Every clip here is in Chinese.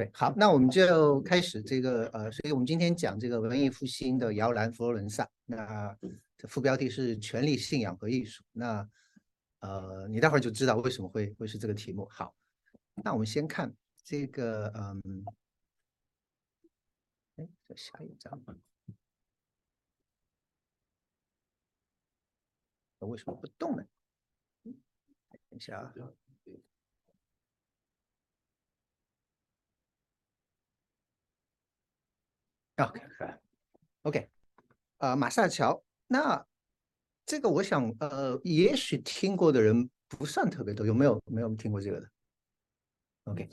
对，好，那我们就开始这个呃，所以我们今天讲这个文艺复兴的摇篮佛罗伦萨，那这副标题是权力、信仰和艺术。那呃，你待会儿就知道为什么会会是这个题目。好，那我们先看这个嗯，哎，这下一张，为什么不动呢？等一下啊。OK，OK，呃，马萨乔，那这个我想，呃，也许听过的人不算特别多，有没有？没有听过这个的？OK，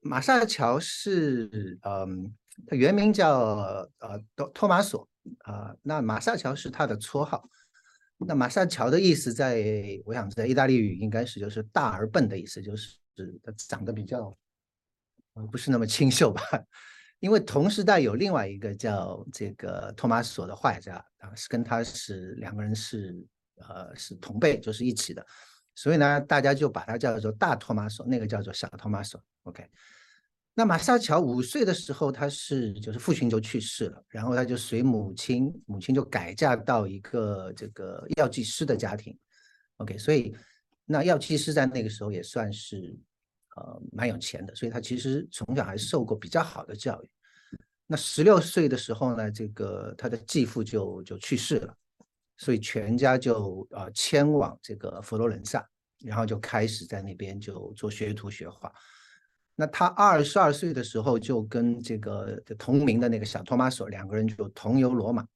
马萨乔是，嗯，他原名叫呃托托马索，啊，那马萨乔是他的绰号。那马萨乔的意思，在我想在意大利语应该是就是大而笨的意思，就是他长得比较，呃，不是那么清秀吧。因为同时代有另外一个叫这个托马索的画家啊，是跟他是两个人是呃是同辈，就是一起的，所以呢，大家就把他叫做大托马索，那个叫做小托马索。OK，那马萨乔五岁的时候，他是就是父亲就去世了，然后他就随母亲，母亲就改嫁到一个这个药剂师的家庭。OK，所以那药剂师在那个时候也算是。呃，蛮有钱的，所以他其实从小还受过比较好的教育。那十六岁的时候呢，这个他的继父就就去世了，所以全家就呃迁往这个佛罗伦萨，然后就开始在那边就做学徒学画。那他二十二岁的时候，就跟这个同名的那个小托马索两个人就同游罗马。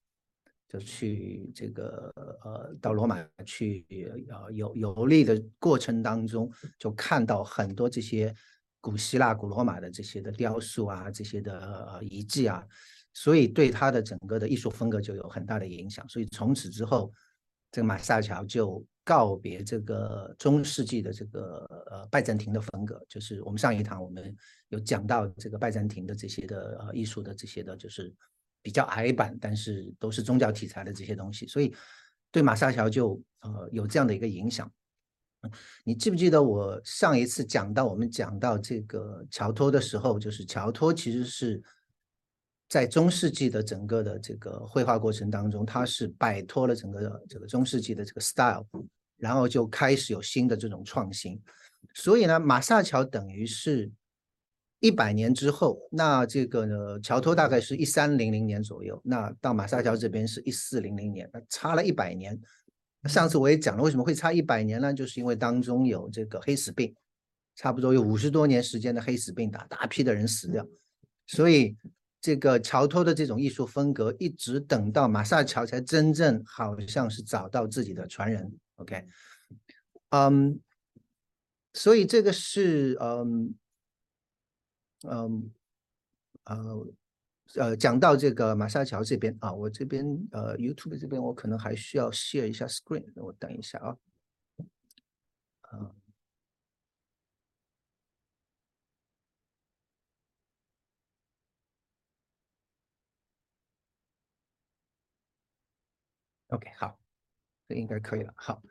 去这个呃，到罗马去呃游游历的过程当中，就看到很多这些古希腊、古罗马的这些的雕塑啊，这些的遗迹啊，所以对他的整个的艺术风格就有很大的影响。所以从此之后，这个马萨乔就告别这个中世纪的这个呃拜占庭的风格，就是我们上一堂我们有讲到这个拜占庭的这些的呃艺术的这些的，就是。比较矮板，但是都是宗教题材的这些东西，所以对马萨乔就呃有这样的一个影响。你记不记得我上一次讲到我们讲到这个乔托的时候，就是乔托其实是在中世纪的整个的这个绘画过程当中，他是摆脱了整个的这个中世纪的这个 style，然后就开始有新的这种创新。所以呢，马萨乔等于是。一百年之后，那这个呢？乔托大概是一三零零年左右，那到马萨乔这边是一四零零年，那差了一百年。上次我也讲了，为什么会差一百年呢？就是因为当中有这个黑死病，差不多有五十多年时间的黑死病，打大批的人死掉，所以这个乔托的这种艺术风格，一直等到马萨乔才真正好像是找到自己的传人。OK，嗯，所以这个是嗯。嗯，呃，呃，讲到这个马沙桥这边啊，我这边呃，YouTube 这边我可能还需要 share 一下 screen，我等一下啊。嗯，OK，好，这应该可以了，好。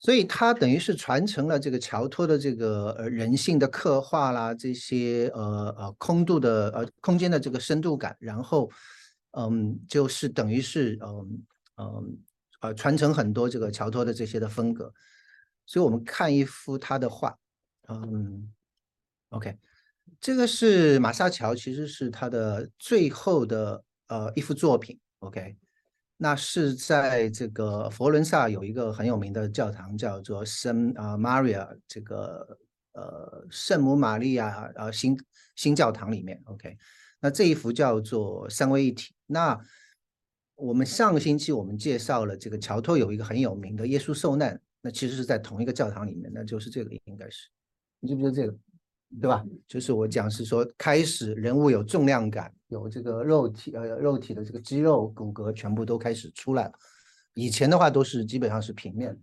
所以他等于是传承了这个乔托的这个呃人性的刻画啦，这些呃呃空度的呃空间的这个深度感，然后嗯就是等于是嗯嗯呃传承很多这个乔托的这些的风格。所以我们看一幅他的画，嗯，OK，这个是马萨乔，其实是他的最后的呃一幅作品，OK。那是在这个佛伦萨有一个很有名的教堂，叫做圣啊 Maria 这个呃圣母玛利亚呃新新教堂里面，OK，那这一幅叫做三位一体。那我们上个星期我们介绍了这个乔托有一个很有名的耶稣受难，那其实是在同一个教堂里面，那就是这个应该是，你记不记得这个？对吧？就是我讲是说，开始人物有重量感，有这个肉体呃肉体的这个肌肉骨骼全部都开始出来了。以前的话都是基本上是平面。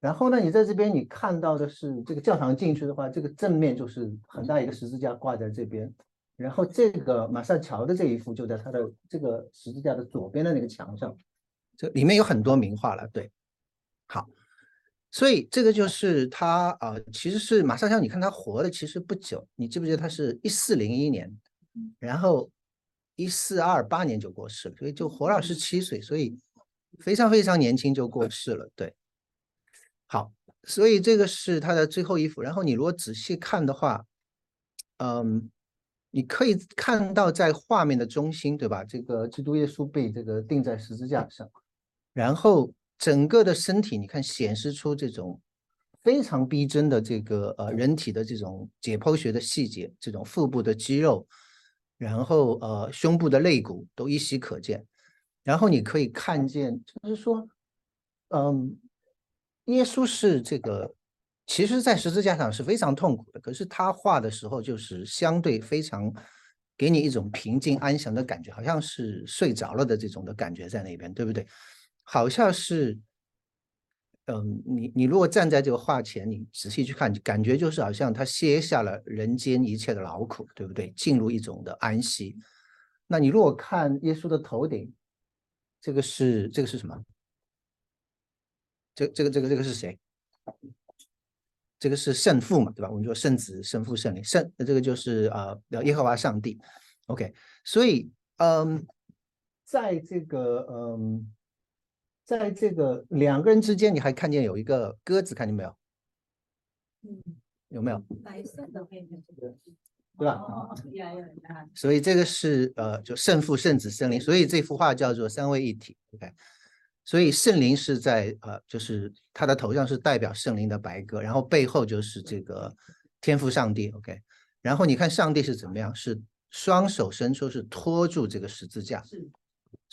然后呢，你在这边你看到的是这个教堂进去的话，这个正面就是很大一个十字架挂在这边。然后这个马赛乔的这一幅就在他的这个十字架的左边的那个墙上，这里面有很多名画了。对，好。所以这个就是他啊，其实是马上像你看他活的其实不久，你记不记得他是一四零一年，然后一四二八年就过世了，所以就活了十七岁，所以非常非常年轻就过世了。对，好，所以这个是他的最后一幅。然后你如果仔细看的话，嗯，你可以看到在画面的中心，对吧？这个基督耶稣被这个钉在十字架上，然后整个的身体，你看显示出这种非常逼真的这个呃人体的这种解剖学的细节，这种腹部的肌肉，然后呃胸部的肋骨都依稀可见。然后你可以看见，就是说，嗯，耶稣是这个。其实，在十字架上是非常痛苦的。可是他画的时候，就是相对非常给你一种平静安详的感觉，好像是睡着了的这种的感觉在那边，对不对？好像是，嗯，你你如果站在这个画前，你仔细去看，感觉就是好像他卸下了人间一切的劳苦，对不对？进入一种的安息。那你如果看耶稣的头顶，这个是这个是什么？这这个这个这个是谁？这个是圣父嘛，对吧？我们说圣子、圣父、圣灵，圣这个就是啊，耶和华上帝。OK，所以嗯，在这个嗯，在这个两个人之间，你还看见有一个鸽子，看见没有？嗯，有没有？白色的，对吧？所以这个是呃，就圣父、圣子、圣灵，所以这幅画叫做三位一体。OK。所以圣灵是在呃，就是他的头上是代表圣灵的白鸽，然后背后就是这个天赋上帝，OK。然后你看上帝是怎么样，是双手伸出，是托住这个十字架。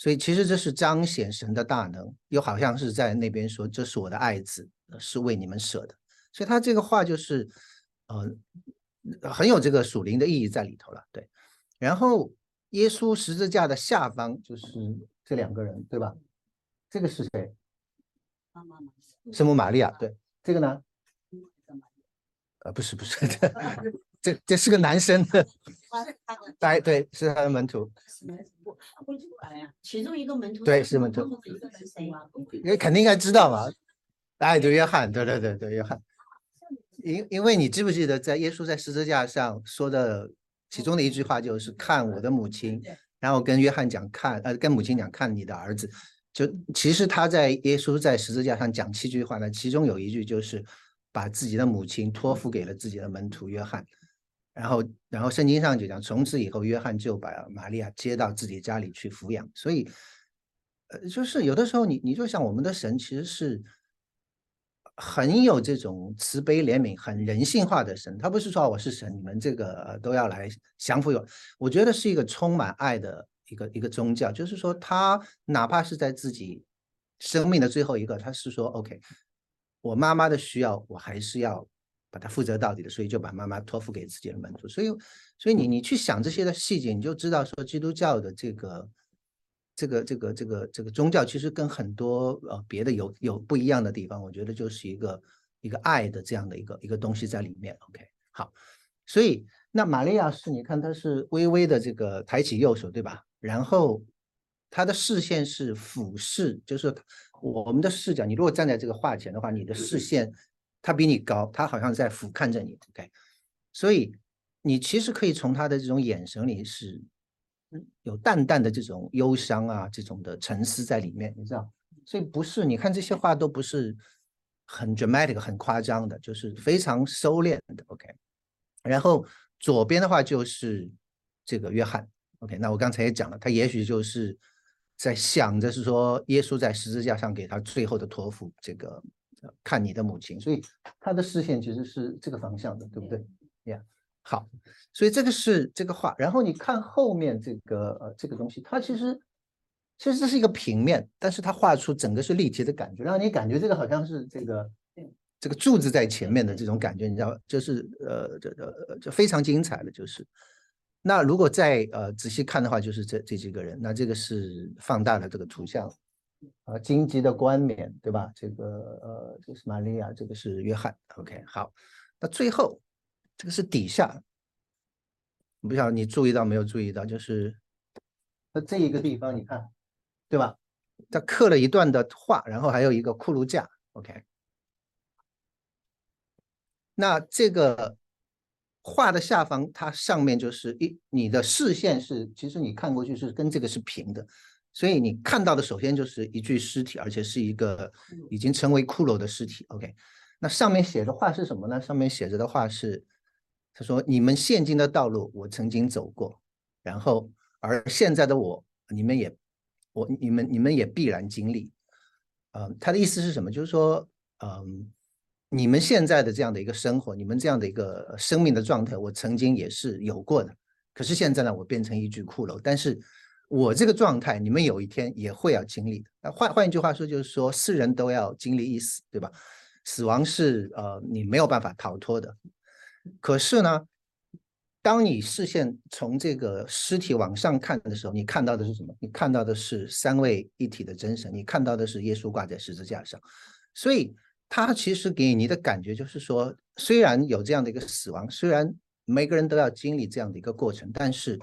所以其实这是彰显神的大能，又好像是在那边说这是我的爱子，是为你们舍的。所以他这个话就是呃很有这个属灵的意义在里头了，对。然后耶稣十字架的下方就是这两个人，对吧？这个是谁？圣母玛利亚。对，这个呢？呃，不是，不是，这这是个男生。哎，对，是他的门徒。其中一个门徒。对，是门徒。你肯定应该知道嘛？哎，对，约翰，对对对对，约翰。因因为你记不记得，在耶稣在十字架上说的其中的一句话，就是看我的母亲，然后跟约翰讲看，呃，跟母亲讲看你的儿子。就其实他在耶稣在十字架上讲七句话呢，其中有一句就是把自己的母亲托付给了自己的门徒约翰，然后然后圣经上就讲从此以后约翰就把玛利亚接到自己家里去抚养，所以呃就是有的时候你你就像我们的神其实是很有这种慈悲怜悯、很人性化的神，他不是说我是神，你们这个都要来降服我，我觉得是一个充满爱的。一个一个宗教，就是说他哪怕是在自己生命的最后一个，他是说 OK，我妈妈的需要我还是要把它负责到底的，所以就把妈妈托付给自己的门徒。所以，所以你你去想这些的细节，你就知道说基督教的这个这个这个这个这个宗教其实跟很多呃别的有有不一样的地方。我觉得就是一个一个爱的这样的一个一个东西在里面。OK，好，所以那玛利亚是你看她是微微的这个抬起右手，对吧？然后，他的视线是俯视，就是我们的视角。你如果站在这个画前的话，你的视线他比你高，他好像在俯看着你。OK，所以你其实可以从他的这种眼神里是有淡淡的这种忧伤啊，这种的沉思在里面，你知道？所以不是，你看这些话都不是很 dramatic、很夸张的，就是非常收敛的。OK，然后左边的话就是这个约翰。OK，那我刚才也讲了，他也许就是在想着是说，耶稣在十字架上给他最后的托付，这个看你的母亲，所以他的视线其实是这个方向的，对不对？呀，好，所以这个是这个画，然后你看后面这个呃这个东西，它其实其实这是一个平面，但是它画出整个是立体的感觉，让你感觉这个好像是这个这个柱子在前面的这种感觉，你知道，就是呃这这这非常精彩的就是。那如果再呃仔细看的话，就是这这几个人。那这个是放大了这个图像，啊，荆棘的冠冕，对吧？这个呃，这是玛利亚，这个是约翰。OK，好。那最后这个是底下，不晓得你注意到没有？注意到就是那这一个地方，你看，对吧？他刻了一段的画，然后还有一个骷髅架。OK，那这个画的下方，它上面就是一你的视线是，其实你看过去是跟这个是平的，所以你看到的首先就是一具尸体，而且是一个已经成为骷髅的尸体。OK，那上面写的话是什么呢？上面写着的话是，他说：“你们现今的道路，我曾经走过，然后而现在的我，你们也我你们你们也必然经历。”嗯，他的意思是什么？就是说，嗯。你们现在的这样的一个生活，你们这样的一个生命的状态，我曾经也是有过的。可是现在呢，我变成一具骷髅。但是我这个状态，你们有一天也会要经历的。那换换一句话说，就是说，世人都要经历一死，对吧？死亡是呃，你没有办法逃脱的。可是呢，当你视线从这个尸体往上看的时候，你看到的是什么？你看到的是三位一体的真神，你看到的是耶稣挂在十字架上。所以。他其实给你的感觉就是说，虽然有这样的一个死亡，虽然每个人都要经历这样的一个过程，但是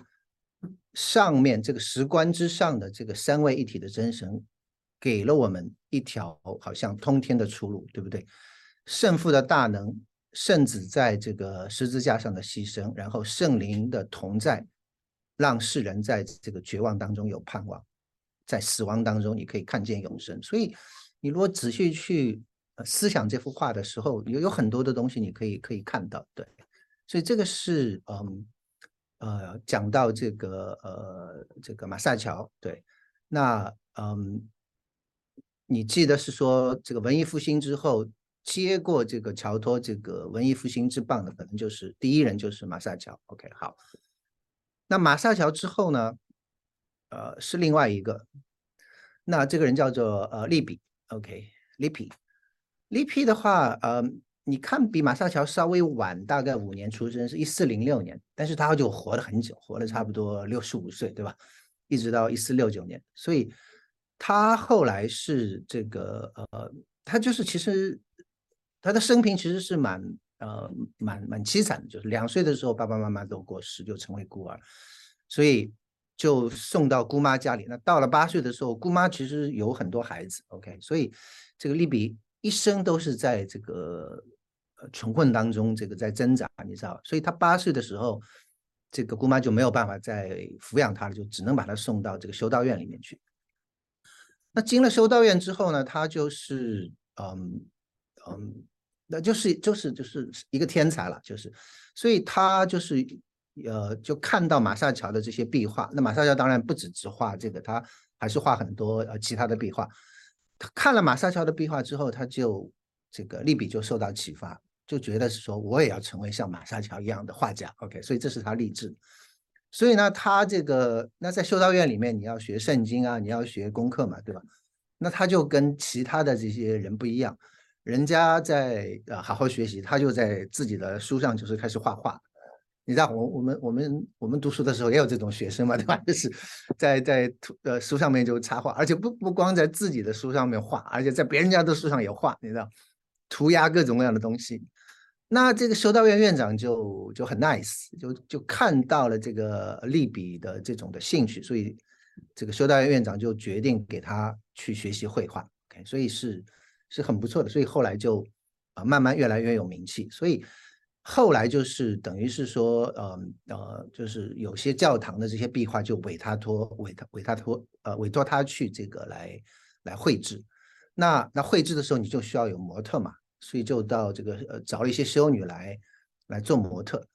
上面这个石棺之上的这个三位一体的真神，给了我们一条好像通天的出路，对不对？圣父的大能，圣子在这个十字架上的牺牲，然后圣灵的同在，让世人在这个绝望当中有盼望，在死亡当中你可以看见永生。所以，你如果仔细去。思想这幅画的时候，有有很多的东西你可以可以看到，对，所以这个是嗯呃讲到这个呃这个马萨乔，对，那嗯你记得是说这个文艺复兴之后接过这个乔托这个文艺复兴之棒的，可能就是第一人就是马萨乔，OK 好，那马萨乔之后呢，呃是另外一个，那这个人叫做呃利比，OK 利比。利比的话，呃，你看比马萨乔稍微晚大概五年出生，是一四零六年，但是他就活了很久，活了差不多六十五岁，对吧？一直到一四六九年，所以他后来是这个，呃，他就是其实他的生平其实是蛮呃蛮蛮凄惨的，就是两岁的时候爸爸妈妈都过世，就成为孤儿，所以就送到姑妈家里。那到了八岁的时候，姑妈其实有很多孩子，OK，所以这个利比。一生都是在这个穷困当中，这个在挣扎，你知道，所以他八岁的时候，这个姑妈就没有办法再抚养他了，就只能把他送到这个修道院里面去。那进了修道院之后呢，他就是嗯嗯，那就是就是就是一个天才了，就是，所以他就是呃就看到马萨乔的这些壁画，那马萨乔当然不只只画这个，他还是画很多呃其他的壁画。他看了马萨乔的壁画之后，他就这个利比就受到启发，就觉得是说我也要成为像马萨乔一样的画家。OK，所以这是他立志。所以呢，他这个那在修道院里面，你要学圣经啊，你要学功课嘛，对吧？那他就跟其他的这些人不一样，人家在呃好好学习，他就在自己的书上就是开始画画。你知道，我我们我们我们读书的时候也有这种学生嘛，对吧？就是在在图呃书上面就插画，而且不不光在自己的书上面画，而且在别人家的书上也画，你知道，涂鸦各种各样的东西。那这个修道院院长就就很 nice，就就看到了这个利比的这种的兴趣，所以这个修道院院长就决定给他去学习绘画。OK，所以是是很不错的，所以后来就啊慢慢越来越有名气，所以。后来就是等于是说，呃呃，就是有些教堂的这些壁画就委他托委他委他托呃委托他去这个来来绘制。那那绘制的时候你就需要有模特嘛，所以就到这个呃找了一些修女来来做模特。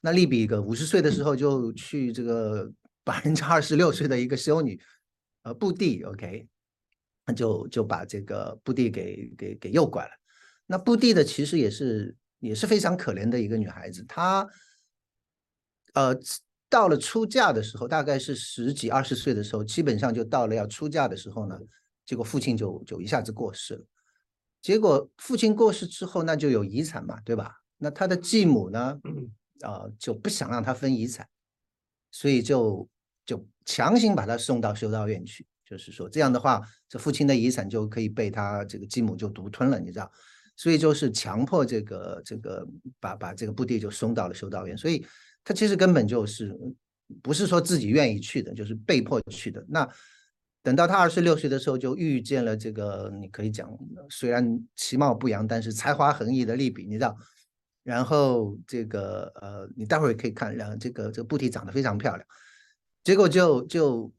那利比个五十岁的时候就去这个把人家二十六岁的一个修女呃布蒂 OK，那就就把这个布蒂给给给诱拐了。那布蒂的其实也是。也是非常可怜的一个女孩子，她，呃，到了出嫁的时候，大概是十几二十岁的时候，基本上就到了要出嫁的时候呢，结果父亲就就一下子过世了。结果父亲过世之后，那就有遗产嘛，对吧？那他的继母呢，啊，就不想让他分遗产，所以就就强行把他送到修道院去，就是说这样的话，这父亲的遗产就可以被他这个继母就独吞了，你知道。所以就是强迫这个这个把把这个布地就送到了修道院，所以他其实根本就是不是说自己愿意去的，就是被迫去的。那等到他二十六岁的时候，就遇见了这个你可以讲虽然其貌不扬，但是才华横溢的利比，你知道，然后这个呃，你待会儿可以看，然后这个这个布蒂长得非常漂亮，结果就就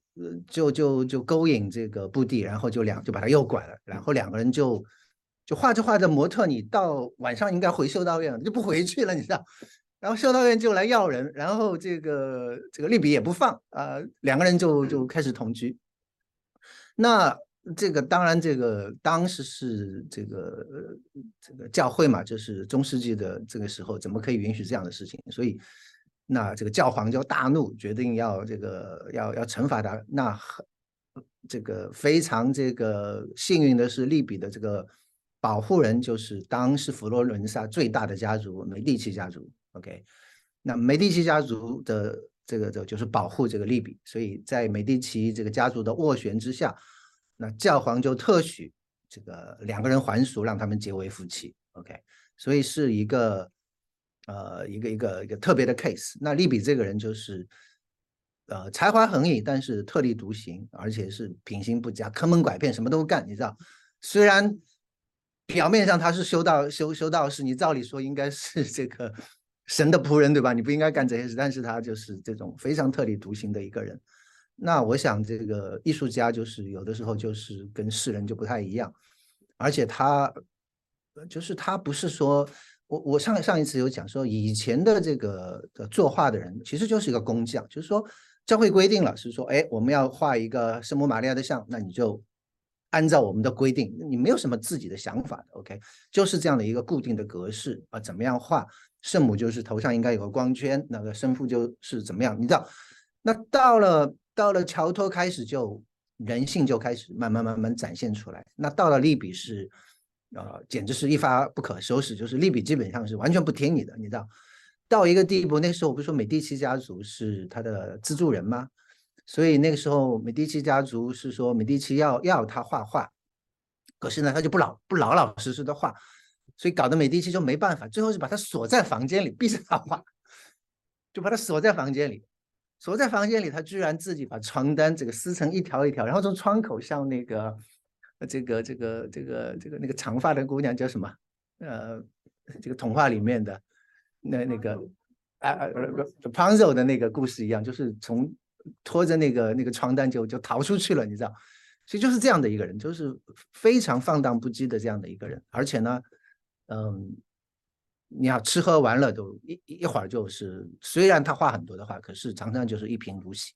就就就勾引这个布蒂，然后就两就把他诱拐了，然后两个人就就画着画着，模特你到晚上应该回修道院了就不回去了，你知道？然后修道院就来要人，然后这个这个利比也不放啊，两个人就就开始同居。那这个当然，这个当时是这个这个教会嘛，就是中世纪的这个时候，怎么可以允许这样的事情？所以那这个教皇就大怒，决定要这个要要惩罚他。那很这个非常这个幸运的是，利比的这个保护人就是当时佛罗伦萨最大的家族美第奇家族。OK，那美第奇家族的这个就就是保护这个利比，所以在美第奇这个家族的斡旋之下，那教皇就特许这个两个人还俗，让他们结为夫妻。OK，所以是一个呃一个一个一个特别的 case。那利比这个人就是呃才华横溢，但是特立独行，而且是品行不佳，坑蒙拐骗什么都干。你知道，虽然表面上他是修道修修道士，你照理说应该是这个。神的仆人，对吧？你不应该干这些事，但是他就是这种非常特立独行的一个人。那我想，这个艺术家就是有的时候就是跟世人就不太一样，而且他就是他不是说，我我上上一次有讲说，以前的这个作画的人其实就是一个工匠，就是说教会规定了是说，哎，我们要画一个圣母玛利亚的像，那你就按照我们的规定，你没有什么自己的想法的，OK，就是这样的一个固定的格式啊，怎么样画？圣母就是头上应该有个光圈，那个圣父就是怎么样？你知道，那到了到了乔托开始就人性就开始慢慢慢慢展现出来。那到了利比是，呃，简直是一发不可收拾，就是利比基本上是完全不听你的，你知道，到一个地步，那时候我不是说美第奇家族是他的资助人吗？所以那个时候美第奇家族是说美第奇要要他画画，可是呢他就不老不老老实实的画。所以搞得美第奇就没办法，最后是把他锁在房间里，逼着他画，就把他锁在房间里，锁在房间里，他居然自己把床单这个撕成一条一条，然后从窗口向那个这个这个这个这个那个长发的姑娘叫什么？呃，这个童话里面的那那个啊啊不 p a n z o 的那个故事一样，就是从拖着那个那个床单就就逃出去了，你知道？其实就是这样的一个人，就是非常放荡不羁的这样的一个人，而且呢。嗯，你要吃喝玩乐都一一会儿就是，虽然他话很多的话，可是常常就是一贫如洗。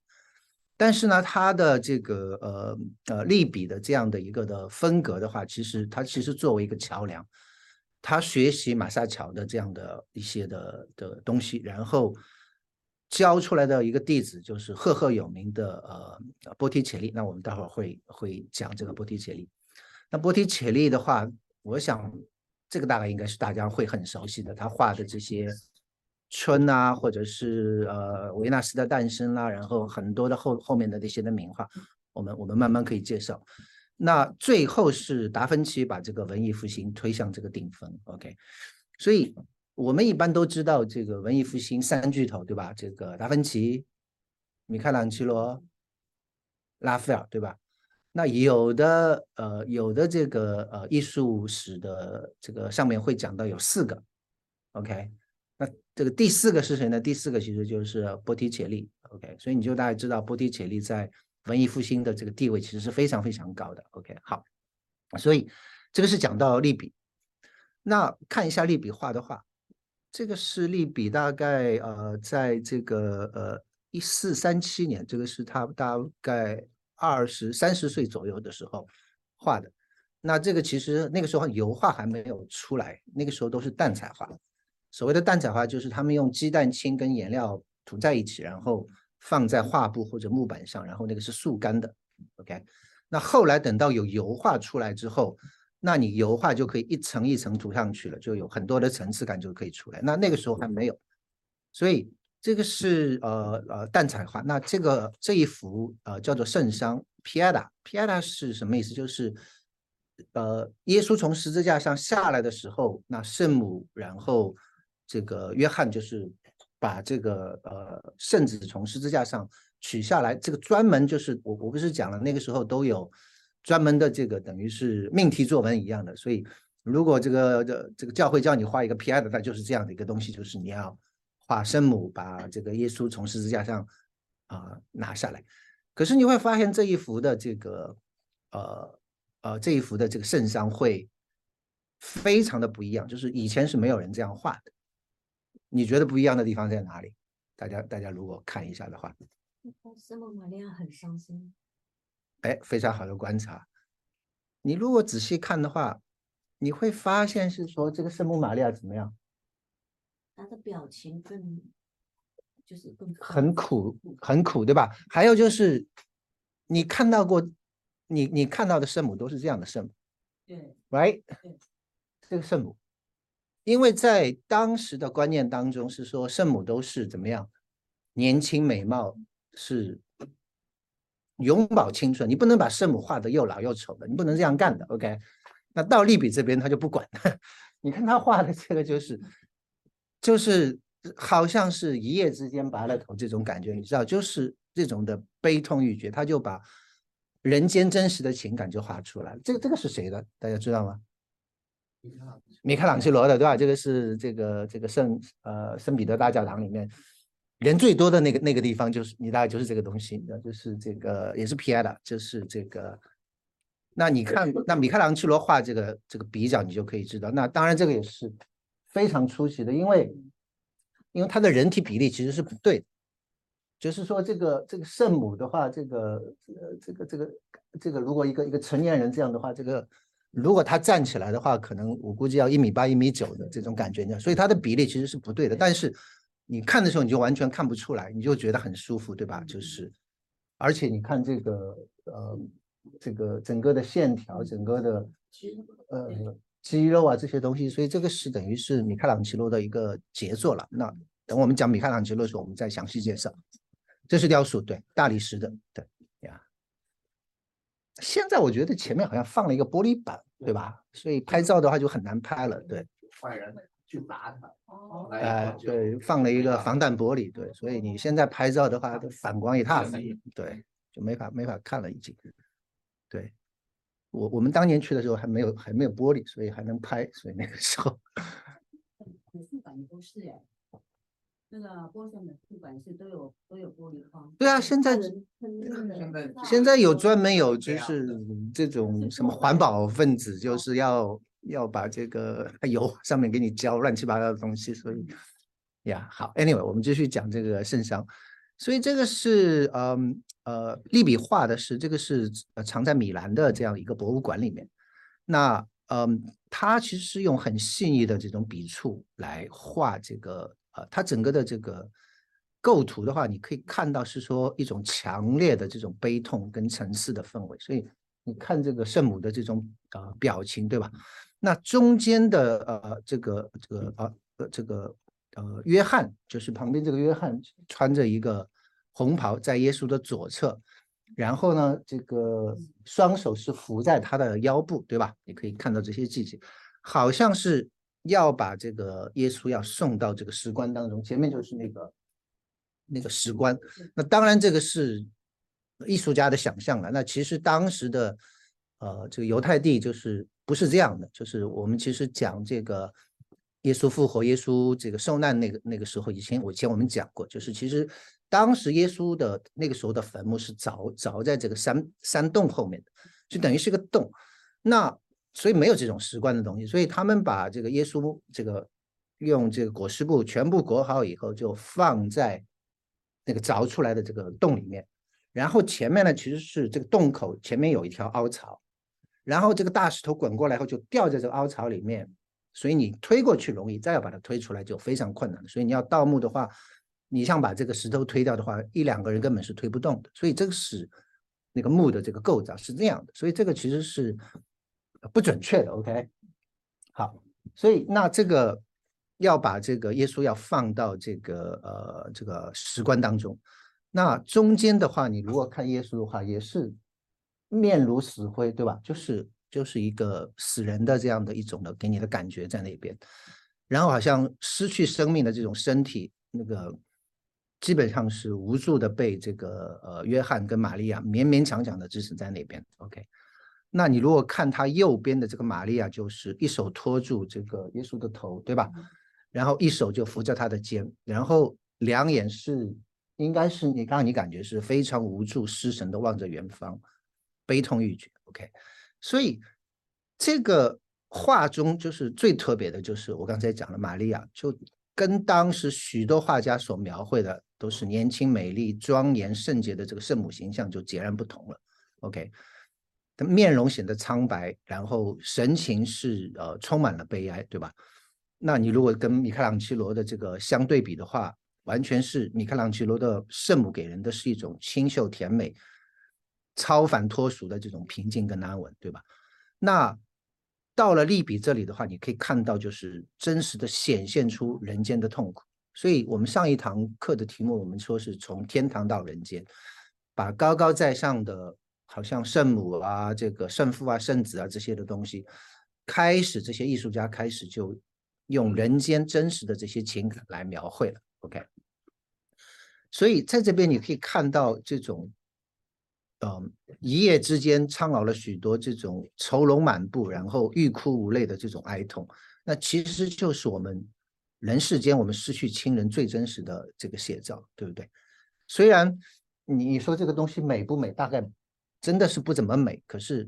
但是呢，他的这个呃呃利比的这样的一个的风格的话，其实他其实作为一个桥梁，他学习马萨乔的这样的一些的的东西，然后教出来的一个弟子就是赫赫有名的呃波提切利。那我们待会儿会会讲这个波提切利。那波提切利的话，我想。这个大概应该是大家会很熟悉的，他画的这些春啊，或者是呃维纳斯的诞生啦，然后很多的后后面的那些的名画，我们我们慢慢可以介绍。那最后是达芬奇把这个文艺复兴推向这个顶峰，OK。所以我们一般都知道这个文艺复兴三巨头，对吧？这个达芬奇、米开朗基罗、拉斐尔，对吧？那有的呃，有的这个呃艺术史的这个上面会讲到有四个，OK，那这个第四个是谁呢？第四个其实就是波提切利，OK，所以你就大概知道波提切利在文艺复兴的这个地位其实是非常非常高的，OK，好，所以这个是讲到利比，那看一下利比画的画，这个是利比大概呃在这个呃一四三七年，这个是他大概。二十三十岁左右的时候画的，那这个其实那个时候油画还没有出来，那个时候都是淡彩画。所谓的淡彩画，就是他们用鸡蛋清跟颜料涂在一起，然后放在画布或者木板上，然后那个是速干的。OK，那后来等到有油画出来之后，那你油画就可以一层一层涂上去了，就有很多的层次感就可以出来。那那个时候还没有，所以。这个是呃呃淡彩画，那这个这一幅呃叫做圣殇 Pieta，Pieta 是什么意思？就是呃耶稣从十字架上下来的时候，那圣母然后这个约翰就是把这个呃圣子从十字架上取下来，这个专门就是我我不是讲了那个时候都有专门的这个等于是命题作文一样的，所以如果这个这这个教会叫你画一个 Pia 的，那就是这样的一个东西，就是你要画圣母把这个耶稣从十字架上啊拿下来。可是你会发现这一幅的这个呃呃这一幅的这个圣殇会非常的不一样，就是以前是没有人这样画的。你觉得不一样的地方在哪里？大家大家如果看一下的话，圣母玛利亚很伤心。哎，非常好的观察。你如果仔细看的话，你会发现是说这个圣母玛利亚怎么样？她的表情更就是更很苦，很苦，对吧？还有就是你看到过，你你看到的圣母都是这样的圣母，对，right？这个圣母，因为在当时的观念当中是说圣母都是怎么样，年轻美貌是。永葆青春，你不能把圣母画的又老又丑的，你不能这样干的。OK，那到利比这边他就不管，你看他画的这个就是，就是好像是一夜之间白了头这种感觉，你知道，就是这种的悲痛欲绝，他就把人间真实的情感就画出来了。这个这个是谁的？大家知道吗？米开朗基罗的，对吧？这个是这个这个圣呃圣彼得大教堂里面。人最多的那个那个地方就是你大概就是这个东西，就是这个也是 P.I. 的，就是这个。那你看，那米开朗基罗画这个这个比较，你就可以知道。那当然这个也是非常出奇的，因为因为他的人体比例其实是不对的。就是说，这个这个圣母的话，这个呃这个这个这个，如果一个一个成年人这样的话，这个如果他站起来的话，可能我估计要一米八一米九的这种感觉，所以他的比例其实是不对的。但是。你看的时候，你就完全看不出来，你就觉得很舒服，对吧？就是，而且你看这个，呃，这个整个的线条，整个的，呃，肌肉啊这些东西，所以这个是等于是米开朗基罗的一个杰作了。那等我们讲米开朗基罗的时候，我们再详细介绍。这是雕塑，对，大理石的，对呀。现在我觉得前面好像放了一个玻璃板，对吧？所以拍照的话就很难拍了，对。坏人。去砸它，哦，哎，对，放了一个防弹玻璃，对，所以你现在拍照的话，反光一塌糊涂，对，就没法没法看了，已经。对，我我们当年去的时候还没有还没有玻璃，所以还能拍，所以那个时候。美术馆都是哎，那个波士美术馆是都有都有玻璃窗。对啊，现在现在现在有专门有就是这种什么环保分子就是要。要把这个油上面给你浇乱七八糟的东西，所以呀，好，Anyway，我们继续讲这个圣伤。所以这个是，嗯呃，利比画的是这个是藏在米兰的这样一个博物馆里面。那嗯，他其实是用很细腻的这种笔触来画这个，呃，他整个的这个构图的话，你可以看到是说一种强烈的这种悲痛跟沉思的氛围。所以你看这个圣母的这种呃表情，对吧？那中间的呃这个这个呃这个呃约翰就是旁边这个约翰穿着一个红袍在耶稣的左侧，然后呢这个双手是扶在他的腰部，对吧？你可以看到这些细节，好像是要把这个耶稣要送到这个石棺当中，前面就是那个那个石棺。那当然这个是艺术家的想象了。那其实当时的呃这个犹太地就是。不是这样的，就是我们其实讲这个耶稣复活、耶稣这个受难那个那个时候，以前我以前我们讲过，就是其实当时耶稣的那个时候的坟墓是凿凿在这个山山洞后面的，就等于是个洞。那所以没有这种石棺的东西，所以他们把这个耶稣这个用这个裹尸布全部裹好以后，就放在那个凿出来的这个洞里面。然后前面呢，其实是这个洞口前面有一条凹槽。然后这个大石头滚过来后就掉在这个凹槽里面，所以你推过去容易，再要把它推出来就非常困难所以你要盗墓的话，你想把这个石头推掉的话，一两个人根本是推不动的。所以这个是那个木的这个构造是这样的，所以这个其实是不准确的。OK，好，所以那这个要把这个耶稣要放到这个呃这个石棺当中，那中间的话，你如果看耶稣的话，也是。面如死灰，对吧？就是就是一个死人的这样的一种的给你的感觉在那边，然后好像失去生命的这种身体，那个基本上是无助的被这个呃约翰跟玛利亚勉勉强强的支持在那边。OK，那你如果看他右边的这个玛利亚，就是一手托住这个耶稣的头，对吧？然后一手就扶着他的肩，然后两眼是应该是你刚刚你感觉是非常无助、失神的望着远方，悲痛欲绝。OK，所以这个画中就是最特别的，就是我刚才讲了玛利亚，就跟当时许多画家所描绘的都是年轻、美丽、庄严、圣洁的这个圣母形象就截然不同了。OK。面容显得苍白，然后神情是呃充满了悲哀，对吧？那你如果跟米开朗基罗的这个相对比的话，完全是米开朗基罗的圣母给人的是一种清秀甜美、超凡脱俗的这种平静跟安稳，对吧？那到了利比这里的话，你可以看到就是真实的显现出人间的痛苦。所以我们上一堂课的题目，我们说是从天堂到人间，把高高在上的。好像圣母啊，这个圣父啊、圣子啊这些的东西，开始这些艺术家开始就用人间真实的这些情感来描绘了。OK，所以在这边你可以看到这种，嗯，一夜之间苍老了许多这种愁容满布，然后欲哭无泪的这种哀痛，那其实就是我们人世间我们失去亲人最真实的这个写照，对不对？虽然你你说这个东西美不美，大概。真的是不怎么美，可是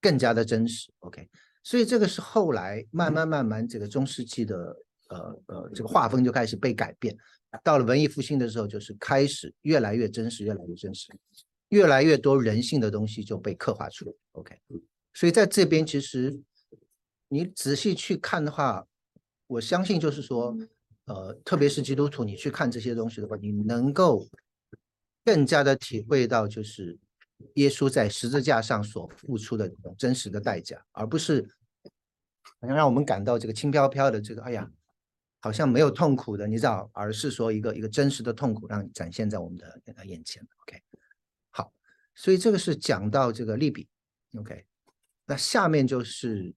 更加的真实。OK，所以这个是后来慢慢慢慢这个中世纪的呃呃这个画风就开始被改变，到了文艺复兴的时候，就是开始越来越真实，越来越真实，越来越多人性的东西就被刻画出来。OK，所以在这边其实你仔细去看的话，我相信就是说，呃，特别是基督徒，你去看这些东西的话，你能够更加的体会到就是。耶稣在十字架上所付出的真实的代价，而不是好像让我们感到这个轻飘飘的这个，哎呀，好像没有痛苦的，你知道，而是说一个一个真实的痛苦让展现在我们的眼前。OK，好，所以这个是讲到这个利比。OK，那下面就是。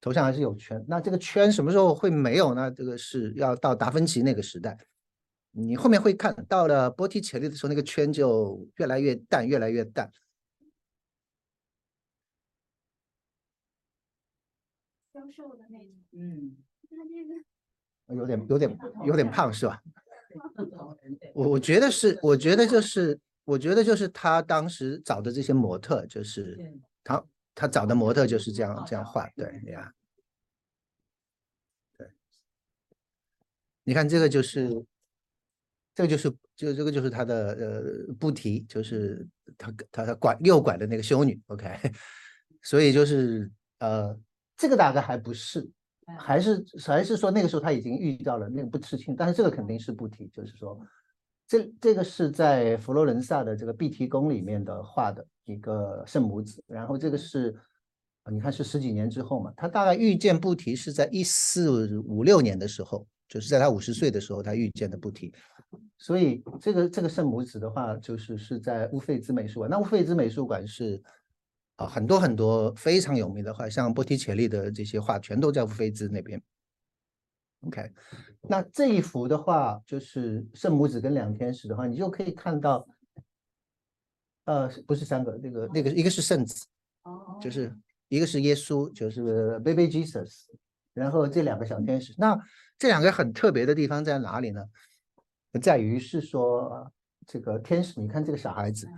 头上还是有圈，那这个圈什么时候会没有呢？这个是要到达芬奇那个时代，你后面会看到了波提切利的时候，那个圈就越来越淡，越来越淡。消瘦的那种，嗯，他这个有点有点有点胖是吧？我我觉得是，我觉得就是，我觉得就是他当时找的这些模特，就是他。他找的模特就是这样这样画，对呀，对，你看这个就是，这个就是就这个就是他的呃布提，就是他他他拐右拐的那个修女，OK，所以就是呃这个大概还不是，还是还是说那个时候他已经遇到了那个不刺青，但是这个肯定是布提，就是说这这个是在佛罗伦萨的这个碧提宫里面的画的。一个圣母子，然后这个是，你看是十几年之后嘛，他大概遇见布提是在一四五六年的时候，就是在他五十岁的时候，他遇见的布提，所以这个这个圣母子的话，就是是在乌菲兹美术馆。那乌菲兹美术馆是啊，很多很多非常有名的画，像波提切利的这些画，全都在乌菲兹那边。OK，那这一幅的话，就是圣母子跟两天使的话，你就可以看到。呃，不是三个，那个那个一个是圣子，哦，就是一个是耶稣，就是 Baby Jesus，然后这两个小天使，那这两个很特别的地方在哪里呢？在于是说这个天使，你看这个小孩子，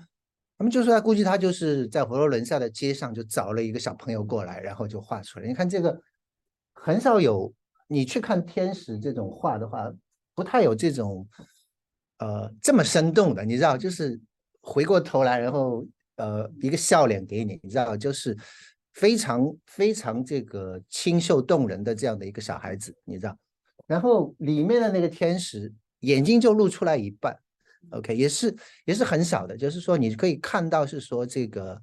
他们就说他估计他就是在佛罗伦萨的街上就找了一个小朋友过来，然后就画出来。你看这个很少有，你去看天使这种画的话，不太有这种呃这么生动的，你知道，就是。回过头来，然后呃，一个笑脸给你，你知道，就是非常非常这个清秀动人的这样的一个小孩子，你知道。然后里面的那个天使眼睛就露出来一半，OK，也是也是很小的，就是说你可以看到是说这个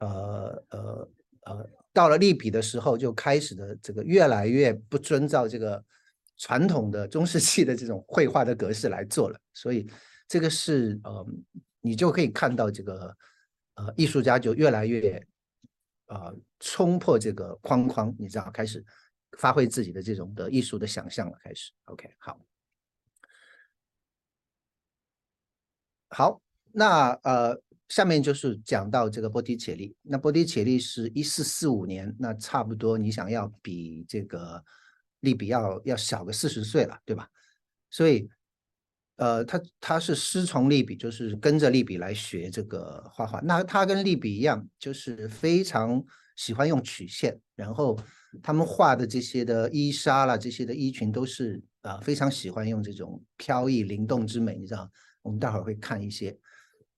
呃呃呃，到了利比的时候就开始的这个越来越不遵照这个传统的中世纪的这种绘画的格式来做了，所以这个是呃。你就可以看到这个，呃，艺术家就越来越，呃，冲破这个框框，你知道，开始发挥自己的这种的艺术的想象了，开始。OK，好。好，那呃，下面就是讲到这个波提切利。那波提切利是一四四五年，那差不多你想要比这个利比要要小个四十岁了，对吧？所以，呃，他他是师从利比，就是跟着利比来学这个画画。那他跟利比一样，就是非常喜欢用曲线，然后他们画的这些的衣纱啦，这些的衣裙都是啊、非常喜欢用这种飘逸灵动之美，你知道。我们待会儿会看一些，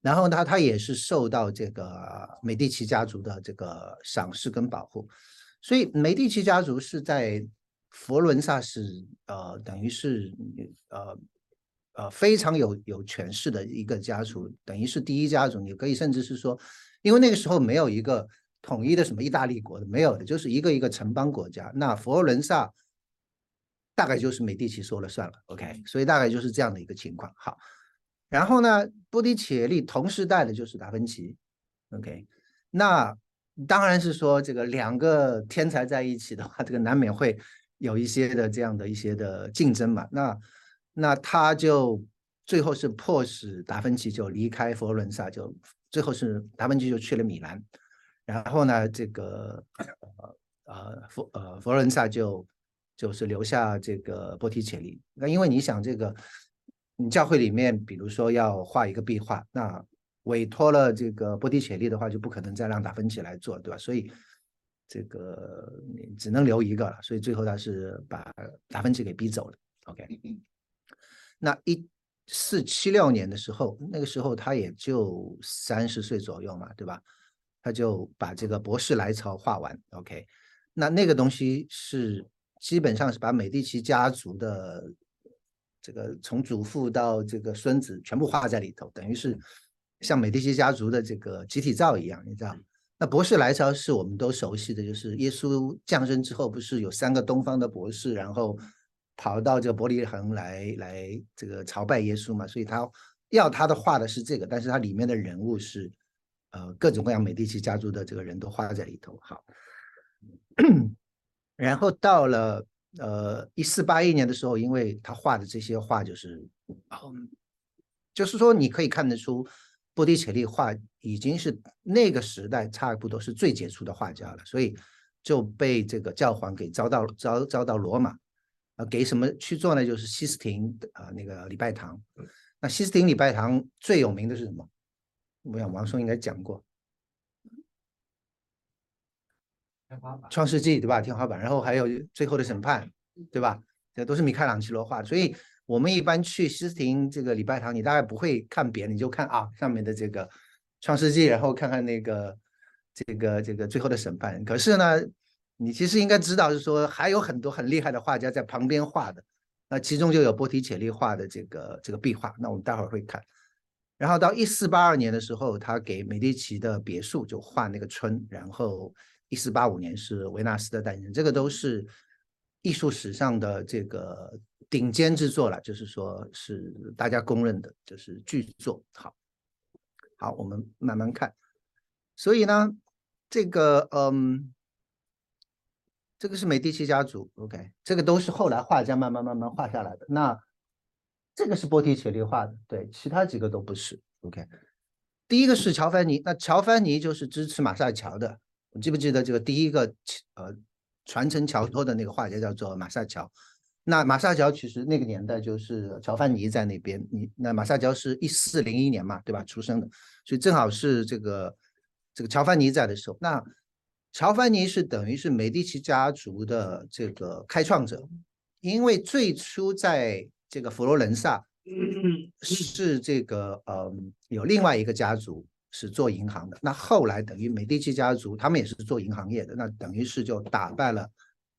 然后呢，他也是受到这个美第奇家族的这个赏识跟保护，所以美第奇家族是在佛伦萨是呃等于是呃呃非常有有权势的一个家族，等于是第一家族，你可以甚至是说，因为那个时候没有一个统一的什么意大利国的，没有的，就是一个一个城邦国家，那佛罗伦萨大概就是美第奇说了算了，OK，所以大概就是这样的一个情况，好。然后呢，波提切利同时代的就是达芬奇，OK，那当然是说这个两个天才在一起的话，这个难免会有一些的这样的一些的竞争嘛。那那他就最后是迫使达芬奇就离开佛罗伦萨，就最后是达芬奇就去了米兰，然后呢，这个呃呃佛呃佛罗伦萨就就是留下这个波提切利。那因为你想这个。你教会里面，比如说要画一个壁画，那委托了这个波提切利的话，就不可能再让达芬奇来做，对吧？所以这个你只能留一个了。所以最后他是把达芬奇给逼走了。OK，那一四七六年的时候，那个时候他也就三十岁左右嘛，对吧？他就把这个博士来朝画完。OK，那那个东西是基本上是把美第奇家族的。这个从祖父到这个孙子全部画在里头，等于是像美第奇家族的这个集体照一样，你知道？那博士来朝是我们都熟悉的，就是耶稣降生之后，不是有三个东方的博士，然后跑到这个伯利恒来来这个朝拜耶稣嘛？所以他要他的画的是这个，但是他里面的人物是呃各种各样美第奇家族的这个人都画在里头。好，然后到了。呃，一四八一年的时候，因为他画的这些画就是，嗯，就是说你可以看得出，波提切利画已经是那个时代差不多是最杰出的画家了，所以就被这个教皇给招到招招到罗马，啊，给什么去做呢？就是西斯廷啊那个礼拜堂。那西斯廷礼拜堂最有名的是什么？我想王松应该讲过。创世纪对吧？天花板，然后还有最后的审判，对吧？这都是米开朗基罗画的。所以我们一般去西斯廷这个礼拜堂，你大概不会看别的，你就看啊上面的这个创世纪，然后看看那个这个这个最后的审判。可是呢，你其实应该知道，是说还有很多很厉害的画家在旁边画的。那其中就有波提切利画的这个这个壁画。那我们待会儿会看。然后到一四八二年的时候，他给美第奇的别墅就画那个春，然后。一四八五年是维纳斯的诞生，这个都是艺术史上的这个顶尖之作了，就是说是大家公认的，就是巨作。好，好，我们慢慢看。所以呢，这个嗯，这个是美第奇家族，OK，这个都是后来画家慢慢慢慢画下来的。那这个是波提切利画的，对，其他几个都不是，OK。第一个是乔凡尼，那乔凡尼就是支持马赛乔的。记不记得这个第一个呃传承乔托的那个画家叫做马萨乔？那马萨乔其实那个年代就是乔凡尼在那边，你那马萨乔是一四零一年嘛，对吧？出生的，所以正好是这个这个乔凡尼在的时候。那乔凡尼是等于是美第奇家族的这个开创者，因为最初在这个佛罗伦萨是这个呃有另外一个家族。是做银行的，那后来等于美第奇家族，他们也是做银行业的，那等于是就打败了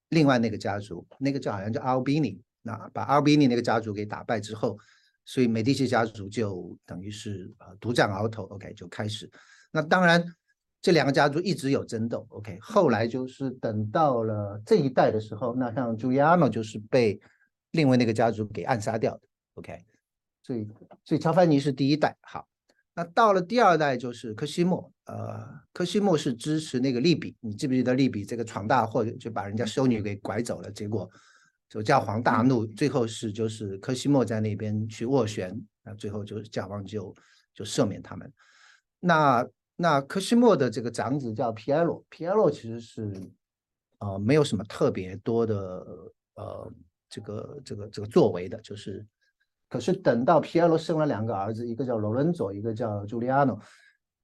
另外那个家族，那个叫好像叫阿尔比尼，那把阿尔比尼那个家族给打败之后，所以美第奇家族就等于是呃独占鳌头，OK 就开始。那当然这两个家族一直有争斗，OK 后来就是等到了这一代的时候，那像朱利安诺就是被另外那个家族给暗杀掉的，OK，所以所以乔凡尼是第一代，好。那到了第二代就是科西莫，呃，科西莫是支持那个利比，你记不记得利比这个闯大祸，就把人家修女给拐走了，结果就教皇大怒，最后是就是科西莫在那边去斡旋，那最后就教皇就就赦免他们。那那科西莫的这个长子叫皮埃洛，皮埃洛其实是呃没有什么特别多的呃这个这个这个作为的，就是可是等到皮埃罗生了两个儿子，一个叫罗伦佐，一个叫朱利亚诺，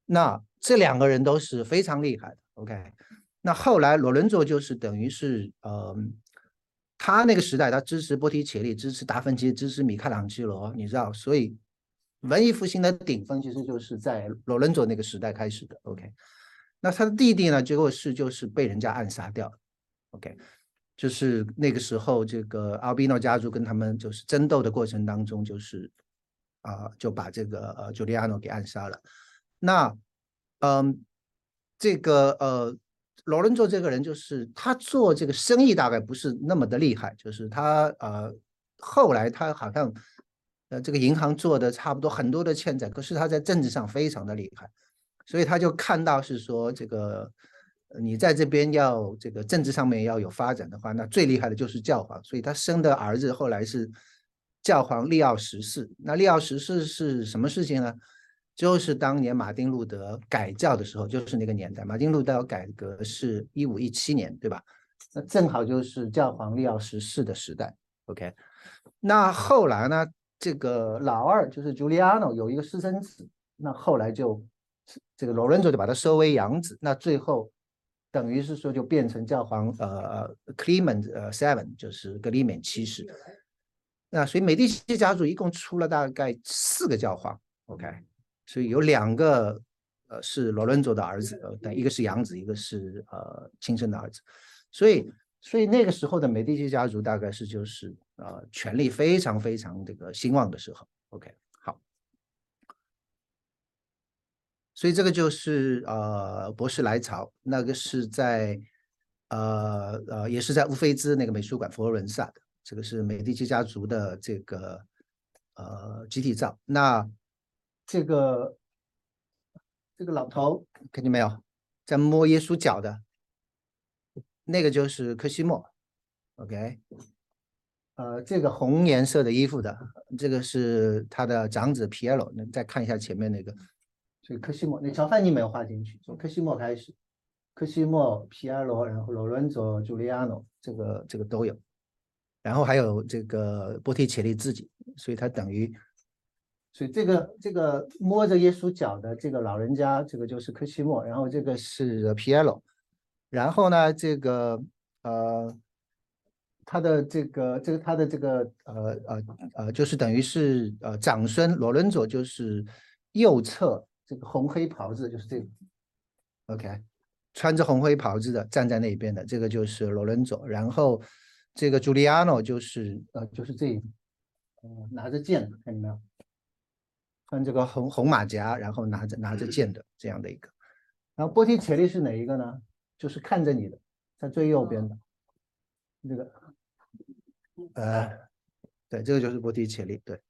那这两个人都是非常厉害的。OK，那后来罗伦佐就是等于是呃。他那个时代，他支持波提切利，支持达芬奇，支持米开朗基罗，你知道，所以文艺复兴的顶峰其实就是在罗伦佐那个时代开始的。OK，那他的弟弟呢，结果是就是被人家暗杀掉。OK，就是那个时候，这个阿比诺家族跟他们就是争斗的过程当中，就是啊就把这个呃朱利亚诺给暗杀了。那嗯，这个呃。罗伦佐这个人就是他做这个生意大概不是那么的厉害，就是他呃后来他好像呃这个银行做的差不多很多的欠债，可是他在政治上非常的厉害，所以他就看到是说这个你在这边要这个政治上面要有发展的话，那最厉害的就是教皇，所以他生的儿子后来是教皇利奥十四。那利奥十四是什么事情呢？就是当年马丁路德改教的时候，就是那个年代。马丁路德改革是一五一七年，对吧？那正好就是教皇利奥十四的时代。OK，那后来呢？这个老二就是朱利安诺有一个私生子，那后来就这个罗伦佐就把他收为养子。那最后等于是说就变成教皇呃呃 Clement 呃 Seven，就是格里免七世。那所以美第奇家族一共出了大概四个教皇。OK。所以有两个，呃，是罗伦佐的儿子，呃，但一个是养子，一个是呃亲生的儿子。所以，所以那个时候的美第奇家族大概是就是呃权力非常非常这个兴旺的时候。OK，好。所以这个就是呃博士来朝，那个是在呃呃也是在乌菲兹那个美术馆佛罗伦萨的，这个是美第奇家族的这个呃集体照。那这个这个老头看见没有，在摸耶稣脚的，那个就是科西莫，OK，呃，这个红颜色的衣服的，这个是他的长子皮埃罗。那再看一下前面那个，所以科西莫那乔范尼没有画进去，从科西莫开始，科西莫、皮埃罗，然后罗伦佐、朱利亚诺，这个这个都有，然后还有这个波提切利自己，所以他等于。所以这个这个摸着耶稣脚的这个老人家，这个就是科西莫，然后这个是皮埃罗，然后呢，这个呃，他的这个这个他的这个呃呃呃，就是等于是呃长孙罗伦佐，就是右侧这个红黑袍子，就是这个，OK，穿着红黑袍子的站在那边的，这个就是罗伦佐，然后这个朱利安诺就是呃就是这，呃拿着剑，看见没有？穿这个红红马甲，然后拿着拿着剑的这样的一个，然后波提切利是哪一个呢？就是看着你的，在最右边的这个，呃，对，这个就是波提切利，对。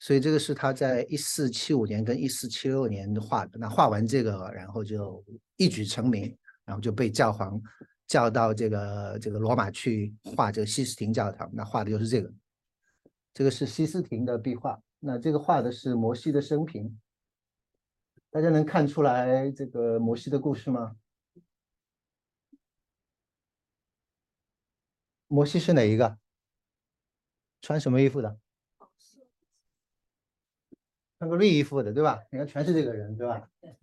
所以这个是他在一四七五年跟一四七六年画的。那画完这个，然后就一举成名，然后就被教皇叫到这个这个罗马去画这个西斯廷教堂。那画的就是这个，这个是西斯廷的壁画。那这个画的是摩西的生平，大家能看出来这个摩西的故事吗？摩西是哪一个？穿什么衣服的？穿个绿衣服的，对吧？你看全是这个人，对吧？对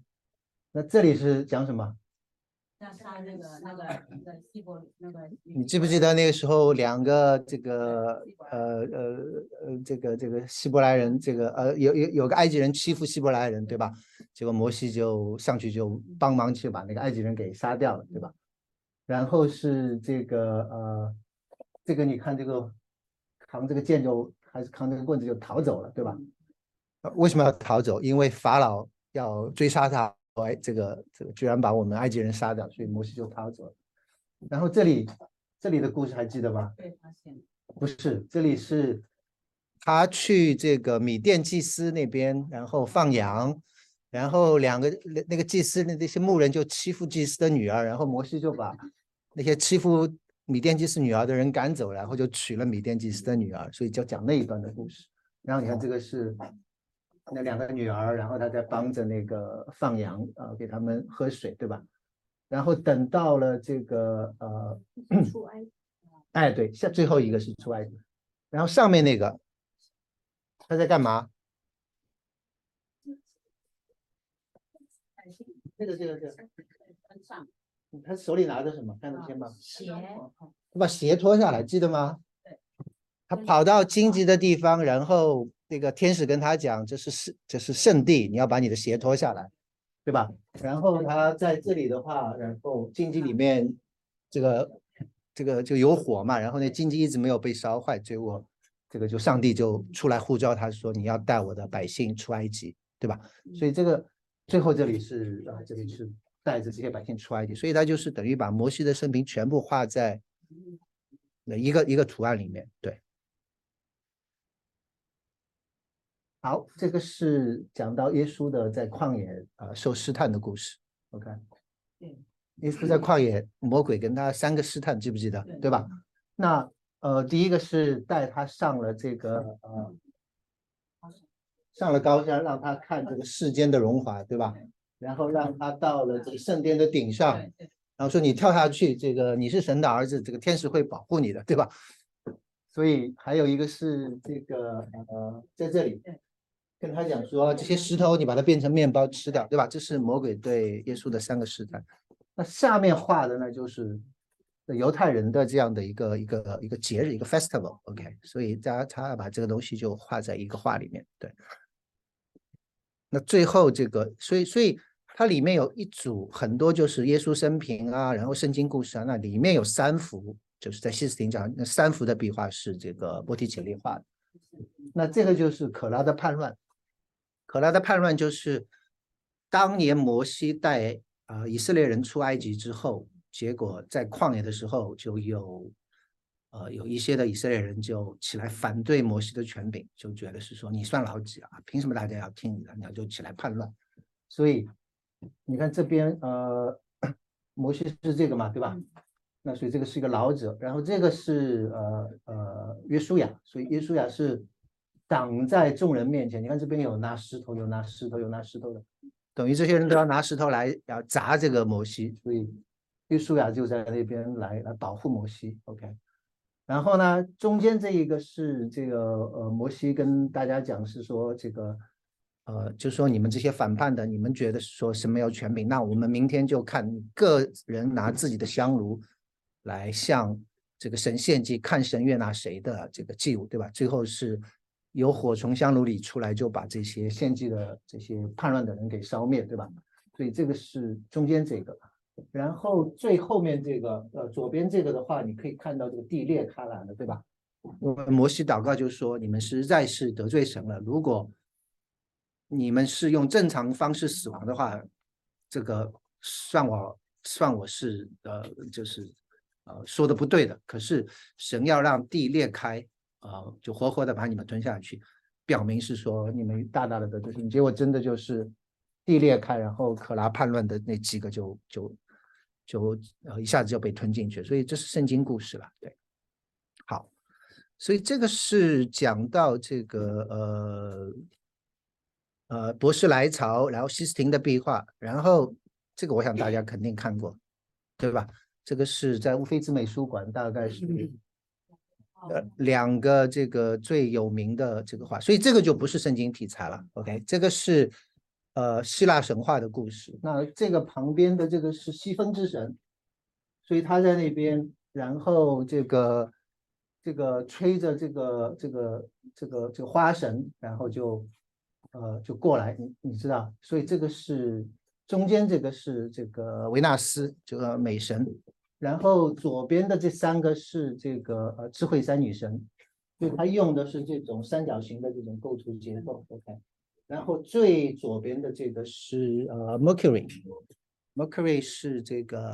那这里是讲什么？那他那个那个那个希伯那个，你记不记得那个时候两个这个呃呃呃这个这个希伯来人这个呃有有有个埃及人欺负希伯来人对吧？结果摩西就上去就帮忙去把那个埃及人给杀掉了对吧？然后是这个呃这个你看这个扛这个剑就还是扛这个棍子就逃走了对吧？为什么要逃走？因为法老要追杀他。哎，这个这个居然把我们埃及人杀掉，所以摩西就逃走了。然后这里这里的故事还记得吗？被发现？不是，这里是他去这个米甸祭司那边，然后放羊，然后两个那那个祭司的那些牧人就欺负祭司的女儿，然后摩西就把那些欺负米甸祭司女儿的人赶走，然后就娶了米甸祭司的女儿，所以就讲那一段的故事。然后你看这个是那两个女儿，然后他在帮着那个放羊，呃，给他们喝水，对吧？然后等到了这个呃，出埃及 哎，对，下最后一个是出埃及，然后上面那个他在干嘛？这个这个这个，他手里拿着什么？看得见吗？鞋，他把鞋脱下来，记得吗对？他跑到荆棘的地方，然后那个天使跟他讲：“这是圣，这是圣地，你要把你的鞋脱下来，对吧？”然后他在这里的话，然后荆棘里面这个这个就有火嘛，然后那荆棘一直没有被烧坏，结果这个就上帝就出来呼召他说：“你要带我的百姓出埃及，对吧？”所以这个最后这里是啊，这里是带着这些百姓出埃及，所以他就是等于把摩西的生平全部画在那一个一个图案里面。对，好，这个是讲到耶稣的在旷野啊、呃受试探的故事。OK，对，耶稣在旷野，魔鬼跟他三个试探，记不记得？对对吧？那呃，第一个是带他上了这个呃上了高山，让他看这个世间的荣华，对吧？然后让他到了这个圣殿的顶上，然后说你跳下去，这个你是神的儿子，这个天使会保护你的，对吧？所以还有一个是这个呃，在这里对跟他讲说，这些石头你把它变成面包吃掉，对吧？这是魔鬼对耶稣的三个试探。那下面画的呢，就是犹太人的这样的一个一个一个节日，一个 festival，OK，、所以大家他把这个东西就画在一个画里面，对。那最后这个，所以所以它里面有一组很多就是耶稣生平啊，然后圣经故事啊，那里面有三幅，就是在西斯廷讲那三幅的壁画是这个波提切利画的。那这个就是可拉的叛乱，可拉的叛乱就是当年摩西带啊、以色列人出埃及之后，结果在旷野的时候就有呃有一些的以色列人就起来反对摩西的权柄，就觉得是说你算老几啊？凭什么大家要听你的？然后就起来叛乱。所以你看这边呃，摩西是这个嘛，对吧？嗯那所以这个是一个老者，然后这个是呃呃约书亚，所以约书亚是挡在众人面前。你看这边有拿石头，有拿石头，有拿石头的，等于这些人都要拿石头来要砸这个摩西，所以约书亚就在那边来来保护摩西。OK，然后呢，中间这一个是这个呃摩西跟大家讲是说这个。呃，就说你们这些反叛的，你们觉得说什么有权柄？那我们明天就看个人拿自己的香炉来向这个神献祭，看神悦纳谁的这个祭物，对吧？最后是有火从香炉里出来，就把这些献祭的这些叛乱的人给烧灭，对吧？所以这个是中间这个，然后最后面这个，呃，左边这个的话，你可以看到这个地裂开来了，对吧？摩西祷告就说：你们实在是得罪神了，如果你们是用正常方式死亡的话，这个算我算我是呃，就是呃说的不对的。可是神要让地裂开，呃，就活活的把你们吞下去，表明是说你们大大的得罪神。结果真的就是地裂开，然后可拉叛乱的那几个就就就呃一下子就被吞进去。所以这是圣经故事了，对。好，所以这个是讲到这个呃。呃，博士来朝，然后西斯廷的壁画，然后这个我想大家肯定看过，对吧？这个是在乌菲兹美术馆，大概是呃两个这个最有名的这个画，所以这个就不是圣经题材了。OK，这个是呃希腊神话的故事。那这个旁边的这个是西风之神，所以他在那边，然后这个这个吹着这个这个这个这个花神，然后就。呃，就过来，你你知道，所以这个是中间这个是这个维纳斯这个美神，然后左边的这三个是这个呃智慧三女神，所以它用的是这种三角形的这种构图结构，OK。然后最左边的这个是呃 Mercury，Mercury 是这个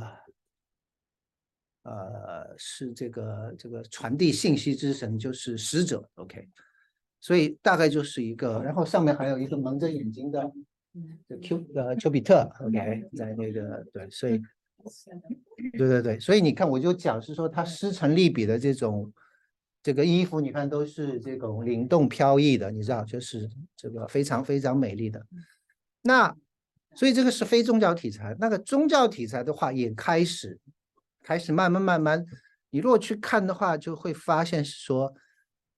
呃是这个这个传递信息之神，就是使者，OK。所以大概就是一个，然后上面还有一个蒙着眼睛的，就 Q 呃丘比特，OK，在那个对，所以对对对，所以你看我就讲是说他师承利比的这种这个衣服你看都是这种灵动飘逸的，你知道，就是这个非常非常美丽的。那所以这个是非宗教题材，那个宗教题材的话也开始开始慢慢慢慢，你如果去看的话，就会发现是说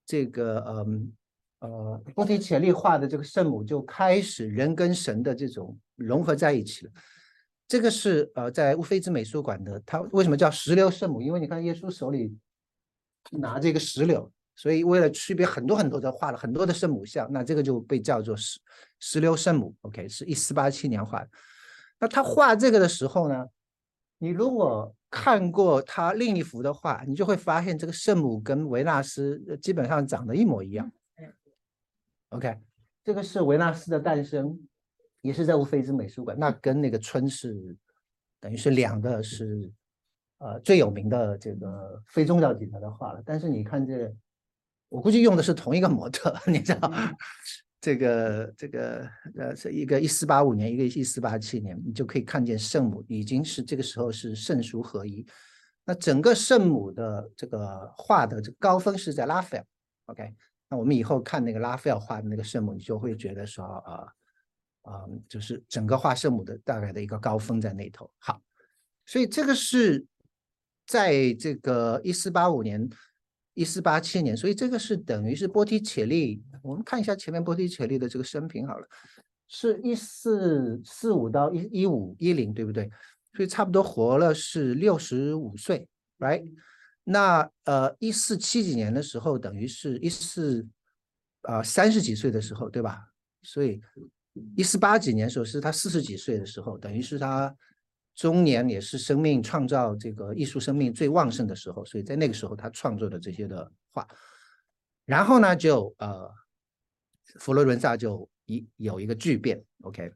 这个嗯呃波提切利画的这个圣母就开始人跟神的这种融合在一起了。这个是呃在乌菲兹美术馆的，它为什么叫石榴圣母？因为你看耶稣手里。拿这个石榴，所以为了区别很多很多的画了很多的圣母像，那这个就被叫做石石榴圣母。OK，是一四八七年画的。那他画这个的时候呢，你如果看过他另一幅的画，你就会发现这个圣母跟维纳斯基本上长得一模一样。OK，这个是维纳斯的诞生，也是在乌菲兹美术馆。那跟那个春是等于是两个是。呃，最有名的这个非宗教题材的画了，但是你看这，我估计用的是同一个模特，你知道，这个这个呃，是一个一四八五年，一个一四八七年，你就可以看见圣母已经是这个时候是圣俗合一。那整个圣母的这个画的这个高峰是在拉斐尔，OK，那我们以后看那个拉斐尔画的那个圣母，你就会觉得说啊，就是整个画圣母的大概的一个高峰在那头。好，所以这个是。在这个一四八五年、一四八七年，所以这个是等于是波提切利。我们看一下前面波提切利的这个生平好了，是一四四五到一一五一零，对不对？所以差不多活了是六十五岁，right？那呃一四七几年的时候，等于是一四啊三十几岁的时候，对吧？所以一四八几年时候是他四十几岁的时候，等于是他。中年也是生命创造这个艺术生命最旺盛的时候，所以在那个时候他创作的这些的画，然后呢就呃佛罗伦萨就一有一个巨变，OK，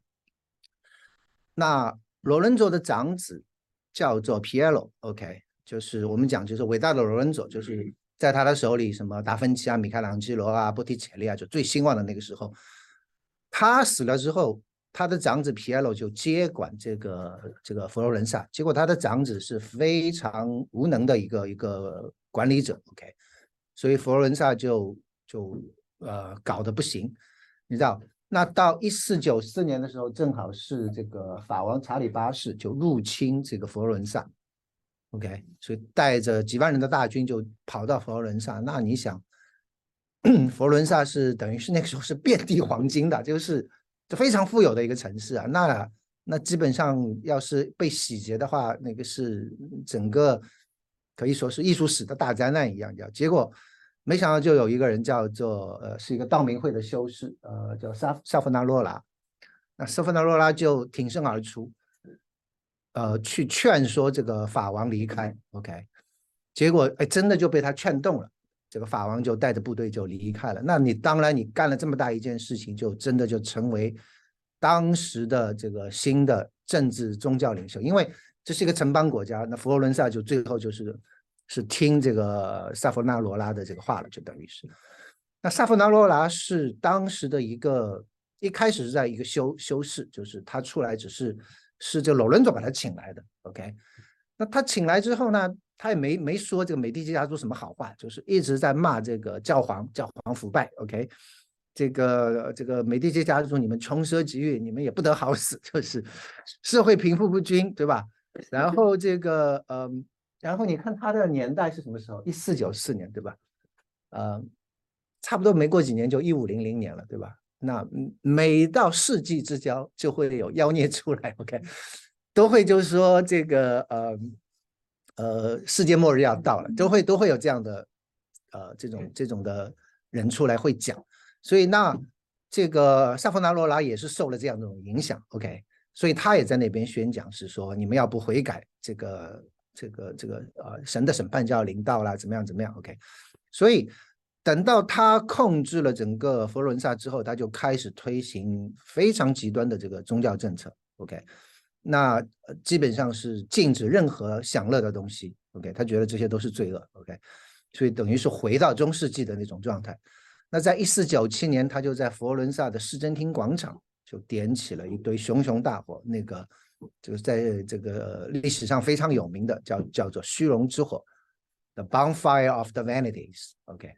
那罗伦佐的长子叫做皮埃罗，OK，就是我们讲就是伟大的罗伦佐，就是在他的手里什么达芬奇啊、米开朗基罗啊、波提切利啊，就最兴旺的那个时候，他死了之后。他的长子皮埃罗就接管这个这个佛罗伦萨，结果他的长子是非常无能的一个一个管理者，OK，所以佛罗伦萨就就呃搞得不行，你知道？那到一四九四年的时候，正好是这个法王查理八世就入侵这个佛罗伦萨，OK，所以带着几万人的大军就跑到佛罗伦萨。那你想，佛伦萨是等于是那个时候是遍地黄金的，就是。非常富有的一个城市啊，那那基本上要是被洗劫的话，那个是整个可以说是艺术史的大灾难一样。结果，没想到就有一个人叫做呃，是一个道明会的修士，呃，叫萨萨夫纳洛拉。那萨夫纳洛拉就挺身而出，呃，去劝说这个法王离开。OK，结果哎，真的就被他劝动了。这个法王就带着部队就离开了。那你当然，你干了这么大一件事情，就真的就成为当时的这个新的政治宗教领袖。因为这是一个城邦国家，那佛罗伦萨就最后就是是听这个萨弗纳罗拉的这个话了，就等于是。那萨弗纳罗拉是当时的一个一开始是在一个修修士，就是他出来只是是这罗伦佐把他请来的。OK，那他请来之后呢？他也没没说这个美第奇家族什么好话，就是一直在骂这个教皇，教皇腐败。OK，这个这个美第奇家族，你们穷奢极欲，你们也不得好死，就是社会贫富不均，对吧？然后这个嗯，然后你看他的年代是什么时候？一四九四年，对吧？呃，差不多没过几年就一五零零年了，对吧？那每到世纪之交就会有妖孽出来，OK，都会就是说这个呃。呃，世界末日要到了，都会都会有这样的，呃，这种这种的人出来会讲，所以那这个萨夫纳罗拉也是受了这样的影响，OK，所以他也在那边宣讲，是说你们要不悔改，这个这个这个呃，神的审判就要临到了，怎么样怎么样，OK，所以等到他控制了整个佛罗伦萨之后，他就开始推行非常极端的这个宗教政策，OK。那基本上是禁止任何享乐的东西，OK，他觉得这些都是罪恶，OK，所以等于是回到中世纪的那种状态。那在一四九七年，他就在佛罗伦萨的市政厅广场就点起了一堆熊熊大火，那个就是在这个历史上非常有名的叫叫做虚荣之火 The Bonfire of the Vanities，OK，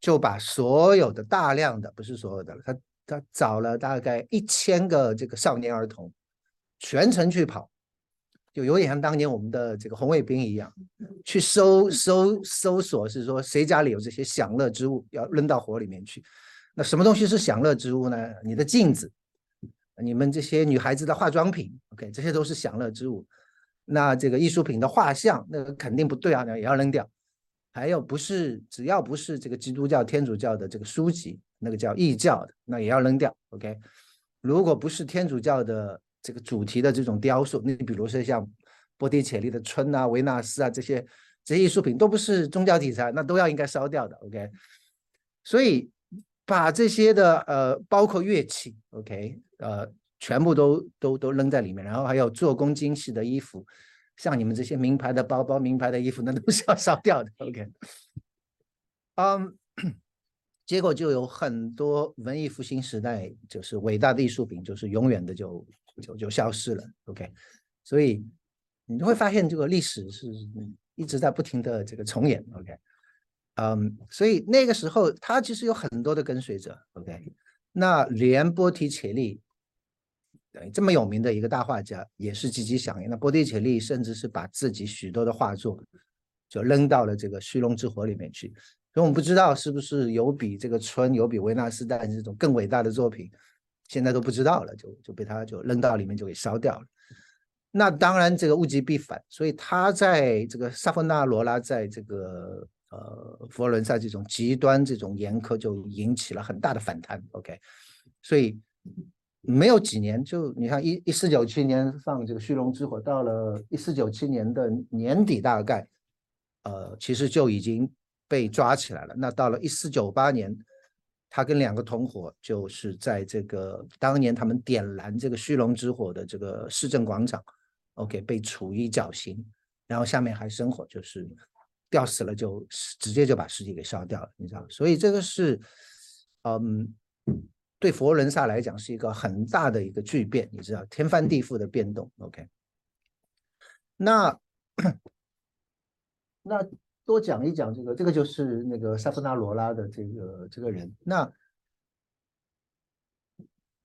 就把所有的大量的不是所有的，他他找了大概一千个这个少年儿童，全程去跑，就有点像当年我们的这个红卫兵一样，去搜搜搜索，是说谁家里有这些享乐之物要扔到火里面去。那什么东西是享乐之物呢？你的镜子，你们这些女孩子的化妆品，OK，这些都是享乐之物。那这个艺术品的画像，那个肯定不对啊，那也要扔掉。还有不是只要不是这个基督教、天主教的这个书籍，那个叫异教的，那也要扔掉。OK，如果不是天主教的这个主题的这种雕塑，那比如说像波提切利的春啊、维纳斯啊这些这些艺术品都不是宗教题材，那都要应该烧掉的。OK，所以把这些的呃包括乐器，OK，呃。全部都都都扔在里面，然后还有做工精细的衣服，像你们这些名牌的包包、名牌的衣服，那都是要烧掉的。OK，嗯，结果就有很多文艺复兴时代就是伟大的艺术品，就是永远的就就就消失了。OK，所以你会发现这个历史是一直在不停的这个重演。OK，嗯，所以那个时候他其实有很多的跟随者。OK，那连波提切利。等于，这么有名的一个大画家也是积极响应。那波提切利甚至是把自己许多的画作就扔到了这个虚荣之火里面去。所以我们不知道是不是有比这个春有比维纳斯诞这种更伟大的作品，现在都不知道了，就就被他就扔到里面就给烧掉了。那当然这个物极必反，所以他在这个萨夫纳罗拉在这个呃佛罗伦萨这种极端这种严苛就引起了很大的反弹。OK，所以。没有几年，就你看一一四九七年放这个虚荣之火，到了一四九七年的年底，大概，呃，其实就已经被抓起来了。那到了一四九八年，他跟两个同伙，就是在这个当年他们点燃这个虚龙之火的这个市政广场，OK，被处以绞刑，然后下面还生火，就是吊死了，就直接就把尸体给烧掉了，你知道？所以这个是，嗯。对佛罗伦萨来讲是一个很大的一个巨变，你知道天翻地覆的变动。OK，那 那多讲一讲这个，这个就是那个萨夫纳罗拉的这个这个人。那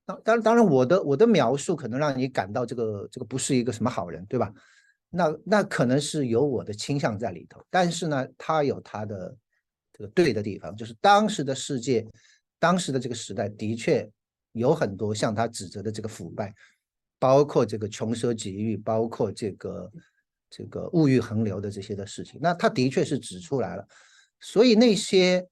当当当然，我的我的描述可能让你感到这个这个不是一个什么好人，对吧？那那可能是有我的倾向在里头，但是呢，他有他的这个对的地方，就是当时的世界。当时的这个时代的确有很多向他指责的这个腐败，包括这个穷奢极欲，包括这个这个物欲横流的这些的事情。那他的确是指出来了，所以那些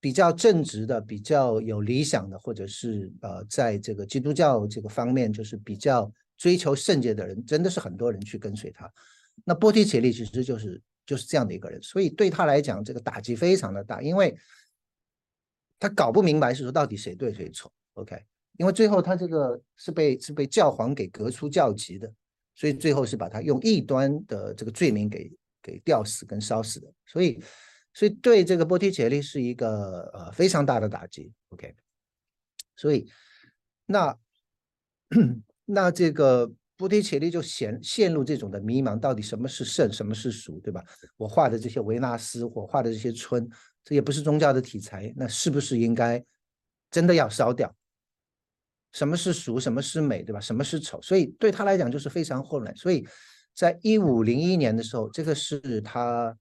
比较正直的、比较有理想的，或者是呃，在这个基督教这个方面就是比较追求圣洁的人，真的是很多人去跟随他。那波提切利其实就是就是这样的一个人，所以对他来讲，这个打击非常的大，因为。他搞不明白是说到底谁对谁错，OK？因为最后他这个是被是被教皇给革出教籍的，所以最后是把他用异端的这个罪名给给吊死跟烧死的，所以所以对这个波提切利是一个呃非常大的打击，OK？所以那那这个波提切利就陷陷入这种的迷茫，到底什么是圣，什么是俗，对吧？我画的这些维纳斯，我画的这些春。这也不是宗教的题材，那是不是应该真的要烧掉？什么是俗，什么是美，对吧？什么是丑？所以对他来讲就是非常混乱。所以在一五零一年的时候，这个是他，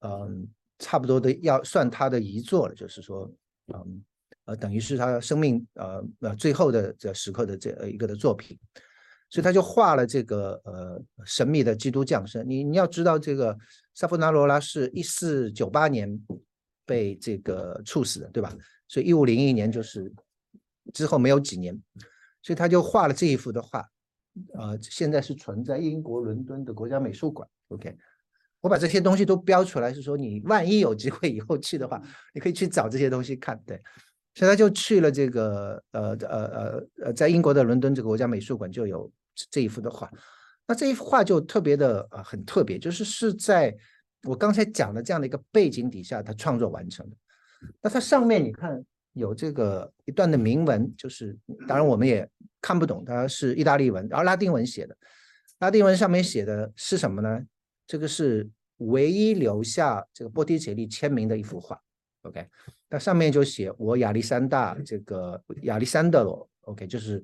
嗯，差不多的要算他的遗作了，就是说，嗯，呃，等于是他生命呃呃最后的这时刻的这一个的作品。所以他就画了这个呃神秘的基督降生。你你要知道，这个萨夫纳罗拉是一四九八年。被这个处死的，对吧？所以一五零一年就是之后没有几年，所以他就画了这一幅的画，呃，现在是存在英国伦敦的国家美术馆。OK，我把这些东西都标出来，是说你万一有机会以后去的话，你可以去找这些东西看。对，所以他就去了这个呃呃呃呃，在英国的伦敦这个国家美术馆就有这一幅的画。那这一幅画就特别的呃很特别，就是是在。我刚才讲的这样的一个背景底下，他创作完成的。那它上面你看有这个一段的铭文，就是当然我们也看不懂，它是意大利文，然后拉丁文写的。拉丁文上面写的是什么呢？这个是唯一留下这个波提切利签名的一幅画。OK，那上面就写我亚历山大这个亚历山德罗，OK，就是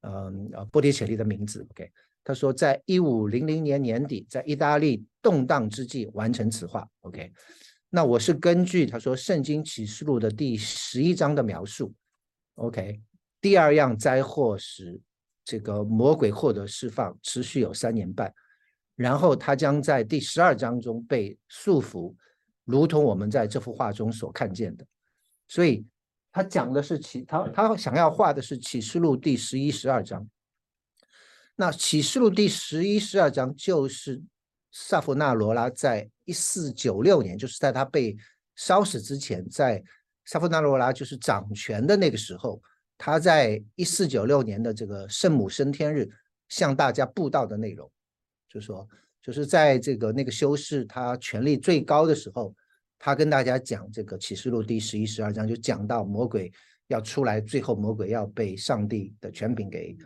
嗯呃波提切利的名字。OK，他说在一五零零年年底，在意大利动荡之际完成此画。OK，那我是根据他说《圣经启示录》的第十一章的描述。OK，第二样灾祸时，这个魔鬼获得释放，持续有三年半，然后他将在第十二章中被束缚，如同我们在这幅画中所看见的。所以他讲的是启他他想要画的是启示录第十一、十二章。那启示录第十一、十二章就是萨弗纳罗拉在一四九六年，就是在他被烧死之前，在。萨夫纳罗拉就是掌权的那个时候，他在一四九六年的这个圣母升天日向大家布道的内容，就说，就是在这个那个修士他权力最高的时候，他跟大家讲这个启示录第十一、十二章，就讲到魔鬼要出来，最后魔鬼要被上帝的权柄给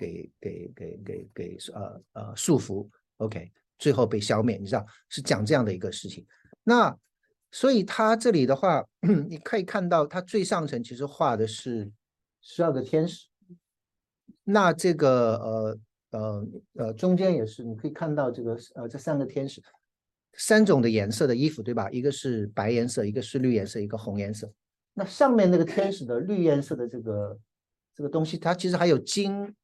给给给给给呃呃束缚，OK，最后被消灭，你知道是讲这样的一个事情，那。所以他这里的话，你可以看到，他最上层其实画的是十二个天使。那这个呃呃呃中间也是，你可以看到这个呃这三个天使，三种的颜色的衣服，对吧？一个是白颜色，一个是绿颜色，一个红颜色。那上面那个天使的绿颜色的这个这个东西，它其实还有金，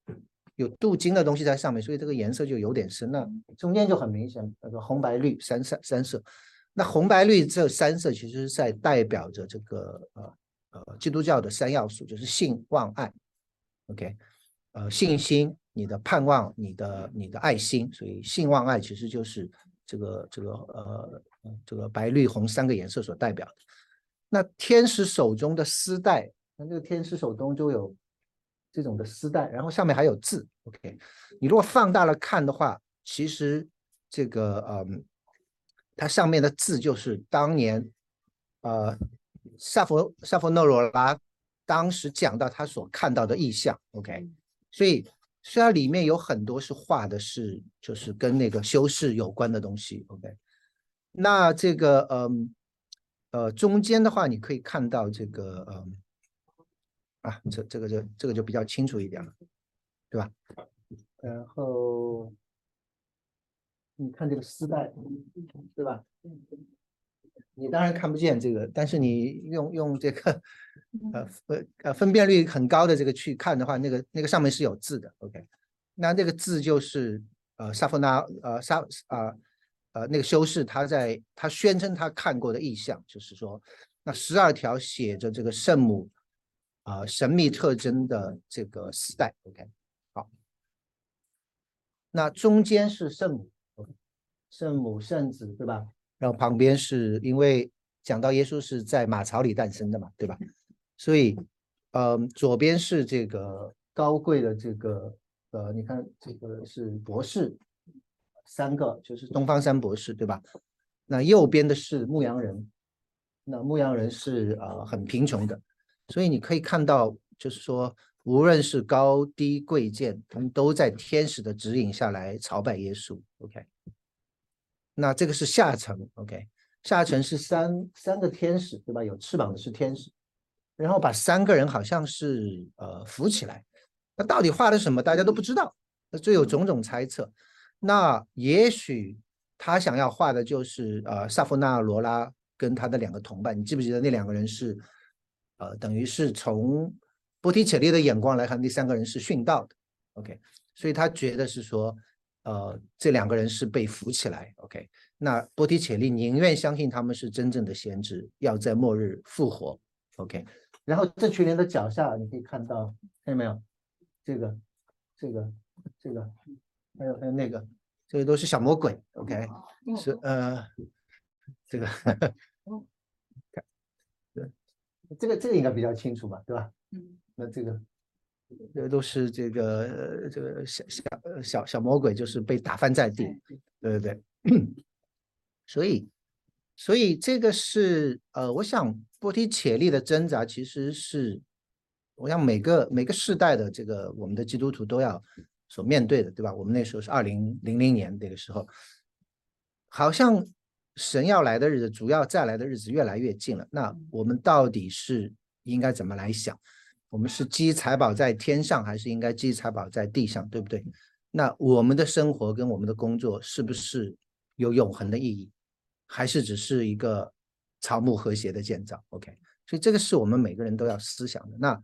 有镀金的东西在上面，所以这个颜色就有点深。那中间就很明显，那个红白绿三三三色。那红白绿这三色其实是在代表着这个呃呃基督教的三要素，就是信望爱，OK，呃信心、你的盼望、你的你的爱心，所以信望爱其实就是这个这个呃这个白绿红三个颜色所代表的。那天使手中的丝带，那这个天使手中就有这种的丝带，然后上面还有字，OK，你如果放大了看的话，其实这个嗯。它上面的字就是当年，呃，萨佛萨佛诺罗拉当时讲到他所看到的意象，OK，所以虽然里面有很多是画的是就是跟那个修饰有关的东西，OK，那这个嗯呃中间的话你可以看到这个嗯啊这这个就这个就比较清楚一点了，对吧？然后。你看这个丝带，对吧？你当然看不见这个，但是你用用这个呃呃呃分辨率很高的这个去看的话，那个那个上面是有字的。OK，那这个字就是呃萨夫纳呃萨啊呃那个修士他在他宣称他看过的意象，就是说那十二条写着这个圣母啊神秘特征的这个丝带。OK，好，那中间是圣母。圣母、圣子，对吧？然后旁边是因为讲到耶稣是在马槽里诞生的嘛，对吧？所以，呃，左边是这个高贵的这个，呃，你看这个是博士，三个就是东方三博士，对吧？那右边的是牧羊人，那牧羊人是呃很贫穷的，所以你可以看到，就是说，无论是高低贵贱，他们都在天使的指引下来朝拜耶稣。OK。那这个是下层，OK，下层是三三个天使，对吧？有翅膀的是天使，然后把三个人好像是呃扶起来，那到底画的什么？大家都不知道，那就有种种猜测。那也许他想要画的就是呃萨夫纳罗拉跟他的两个同伴，你记不记得那两个人是呃等于是从波提切利的眼光来看，那三个人是殉道的，OK，所以他觉得是说。呃，这两个人是被扶起来，OK。那波提切利宁愿相信他们是真正的先知，要在末日复活，OK。然后这群人的脚下，你可以看到，看见没有？这个、这个、这个，还有还有那个，这些都是小魔鬼，OK。是呃，这个，看，对，这个这个应该比较清楚吧，对吧？嗯。那这个。这都是这个这个小小小小魔鬼，就是被打翻在地，对对对。所以，所以这个是呃，我想波提切利的挣扎，其实是我想每个每个世代的这个我们的基督徒都要所面对的，对吧？我们那时候是二零零零年那个时候，好像神要来的日子，主要再来的日子越来越近了。那我们到底是应该怎么来想？我们是积财宝在天上，还是应该积财宝在地上，对不对？那我们的生活跟我们的工作是不是有永恒的意义，还是只是一个草木和谐的建造？OK，所以这个是我们每个人都要思想的。那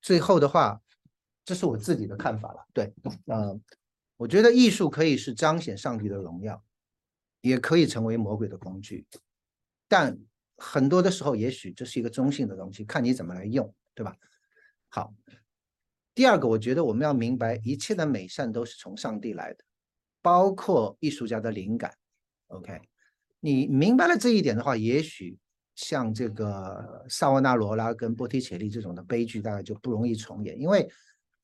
最后的话，这是我自己的看法了。对，呃，我觉得艺术可以是彰显上帝的荣耀，也可以成为魔鬼的工具，但很多的时候，也许这是一个中性的东西，看你怎么来用，对吧？好，第二个，我觉得我们要明白，一切的美善都是从上帝来的，包括艺术家的灵感。OK，你明白了这一点的话，也许像这个萨沃纳罗拉跟波提切利这种的悲剧，大概就不容易重演，因为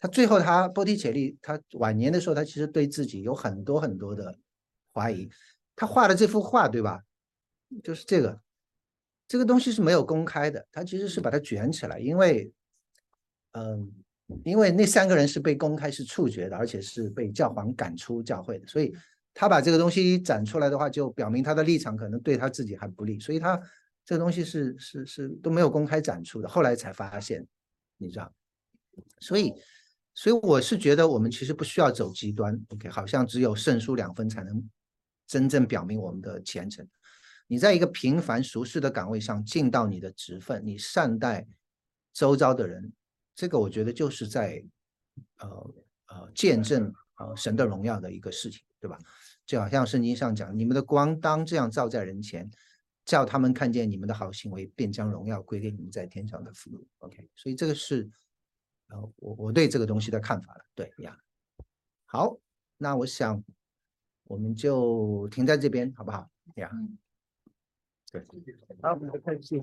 他最后他波提切利他晚年的时候，他其实对自己有很多很多的怀疑。他画的这幅画，对吧？就是这个，这个东西是没有公开的，他其实是把它卷起来，因为，嗯，因为那三个人是被公开是处决的，而且是被教皇赶出教会的，所以他把这个东西展出来的话，就表明他的立场可能对他自己还不利，所以他这个东西是是是都没有公开展出的，后来才发现，你知道，所以所以我是觉得我们其实不需要走极端，OK，好像只有胜输两分才能。真正表明我们的虔诚。你在一个平凡俗世的岗位上尽到你的职分，你善待周遭的人，这个我觉得就是在呃呃见证呃神的荣耀的一个事情，对吧？就好像圣经上讲，你们的光当这样照在人前，叫他们看见你们的好行为，便将荣耀归给你们在天上的父。OK，所以这个是呃我我对这个东西的看法了。对呀，好，那我想。我们就停在这边，好不好？呀，对，好，我们开始。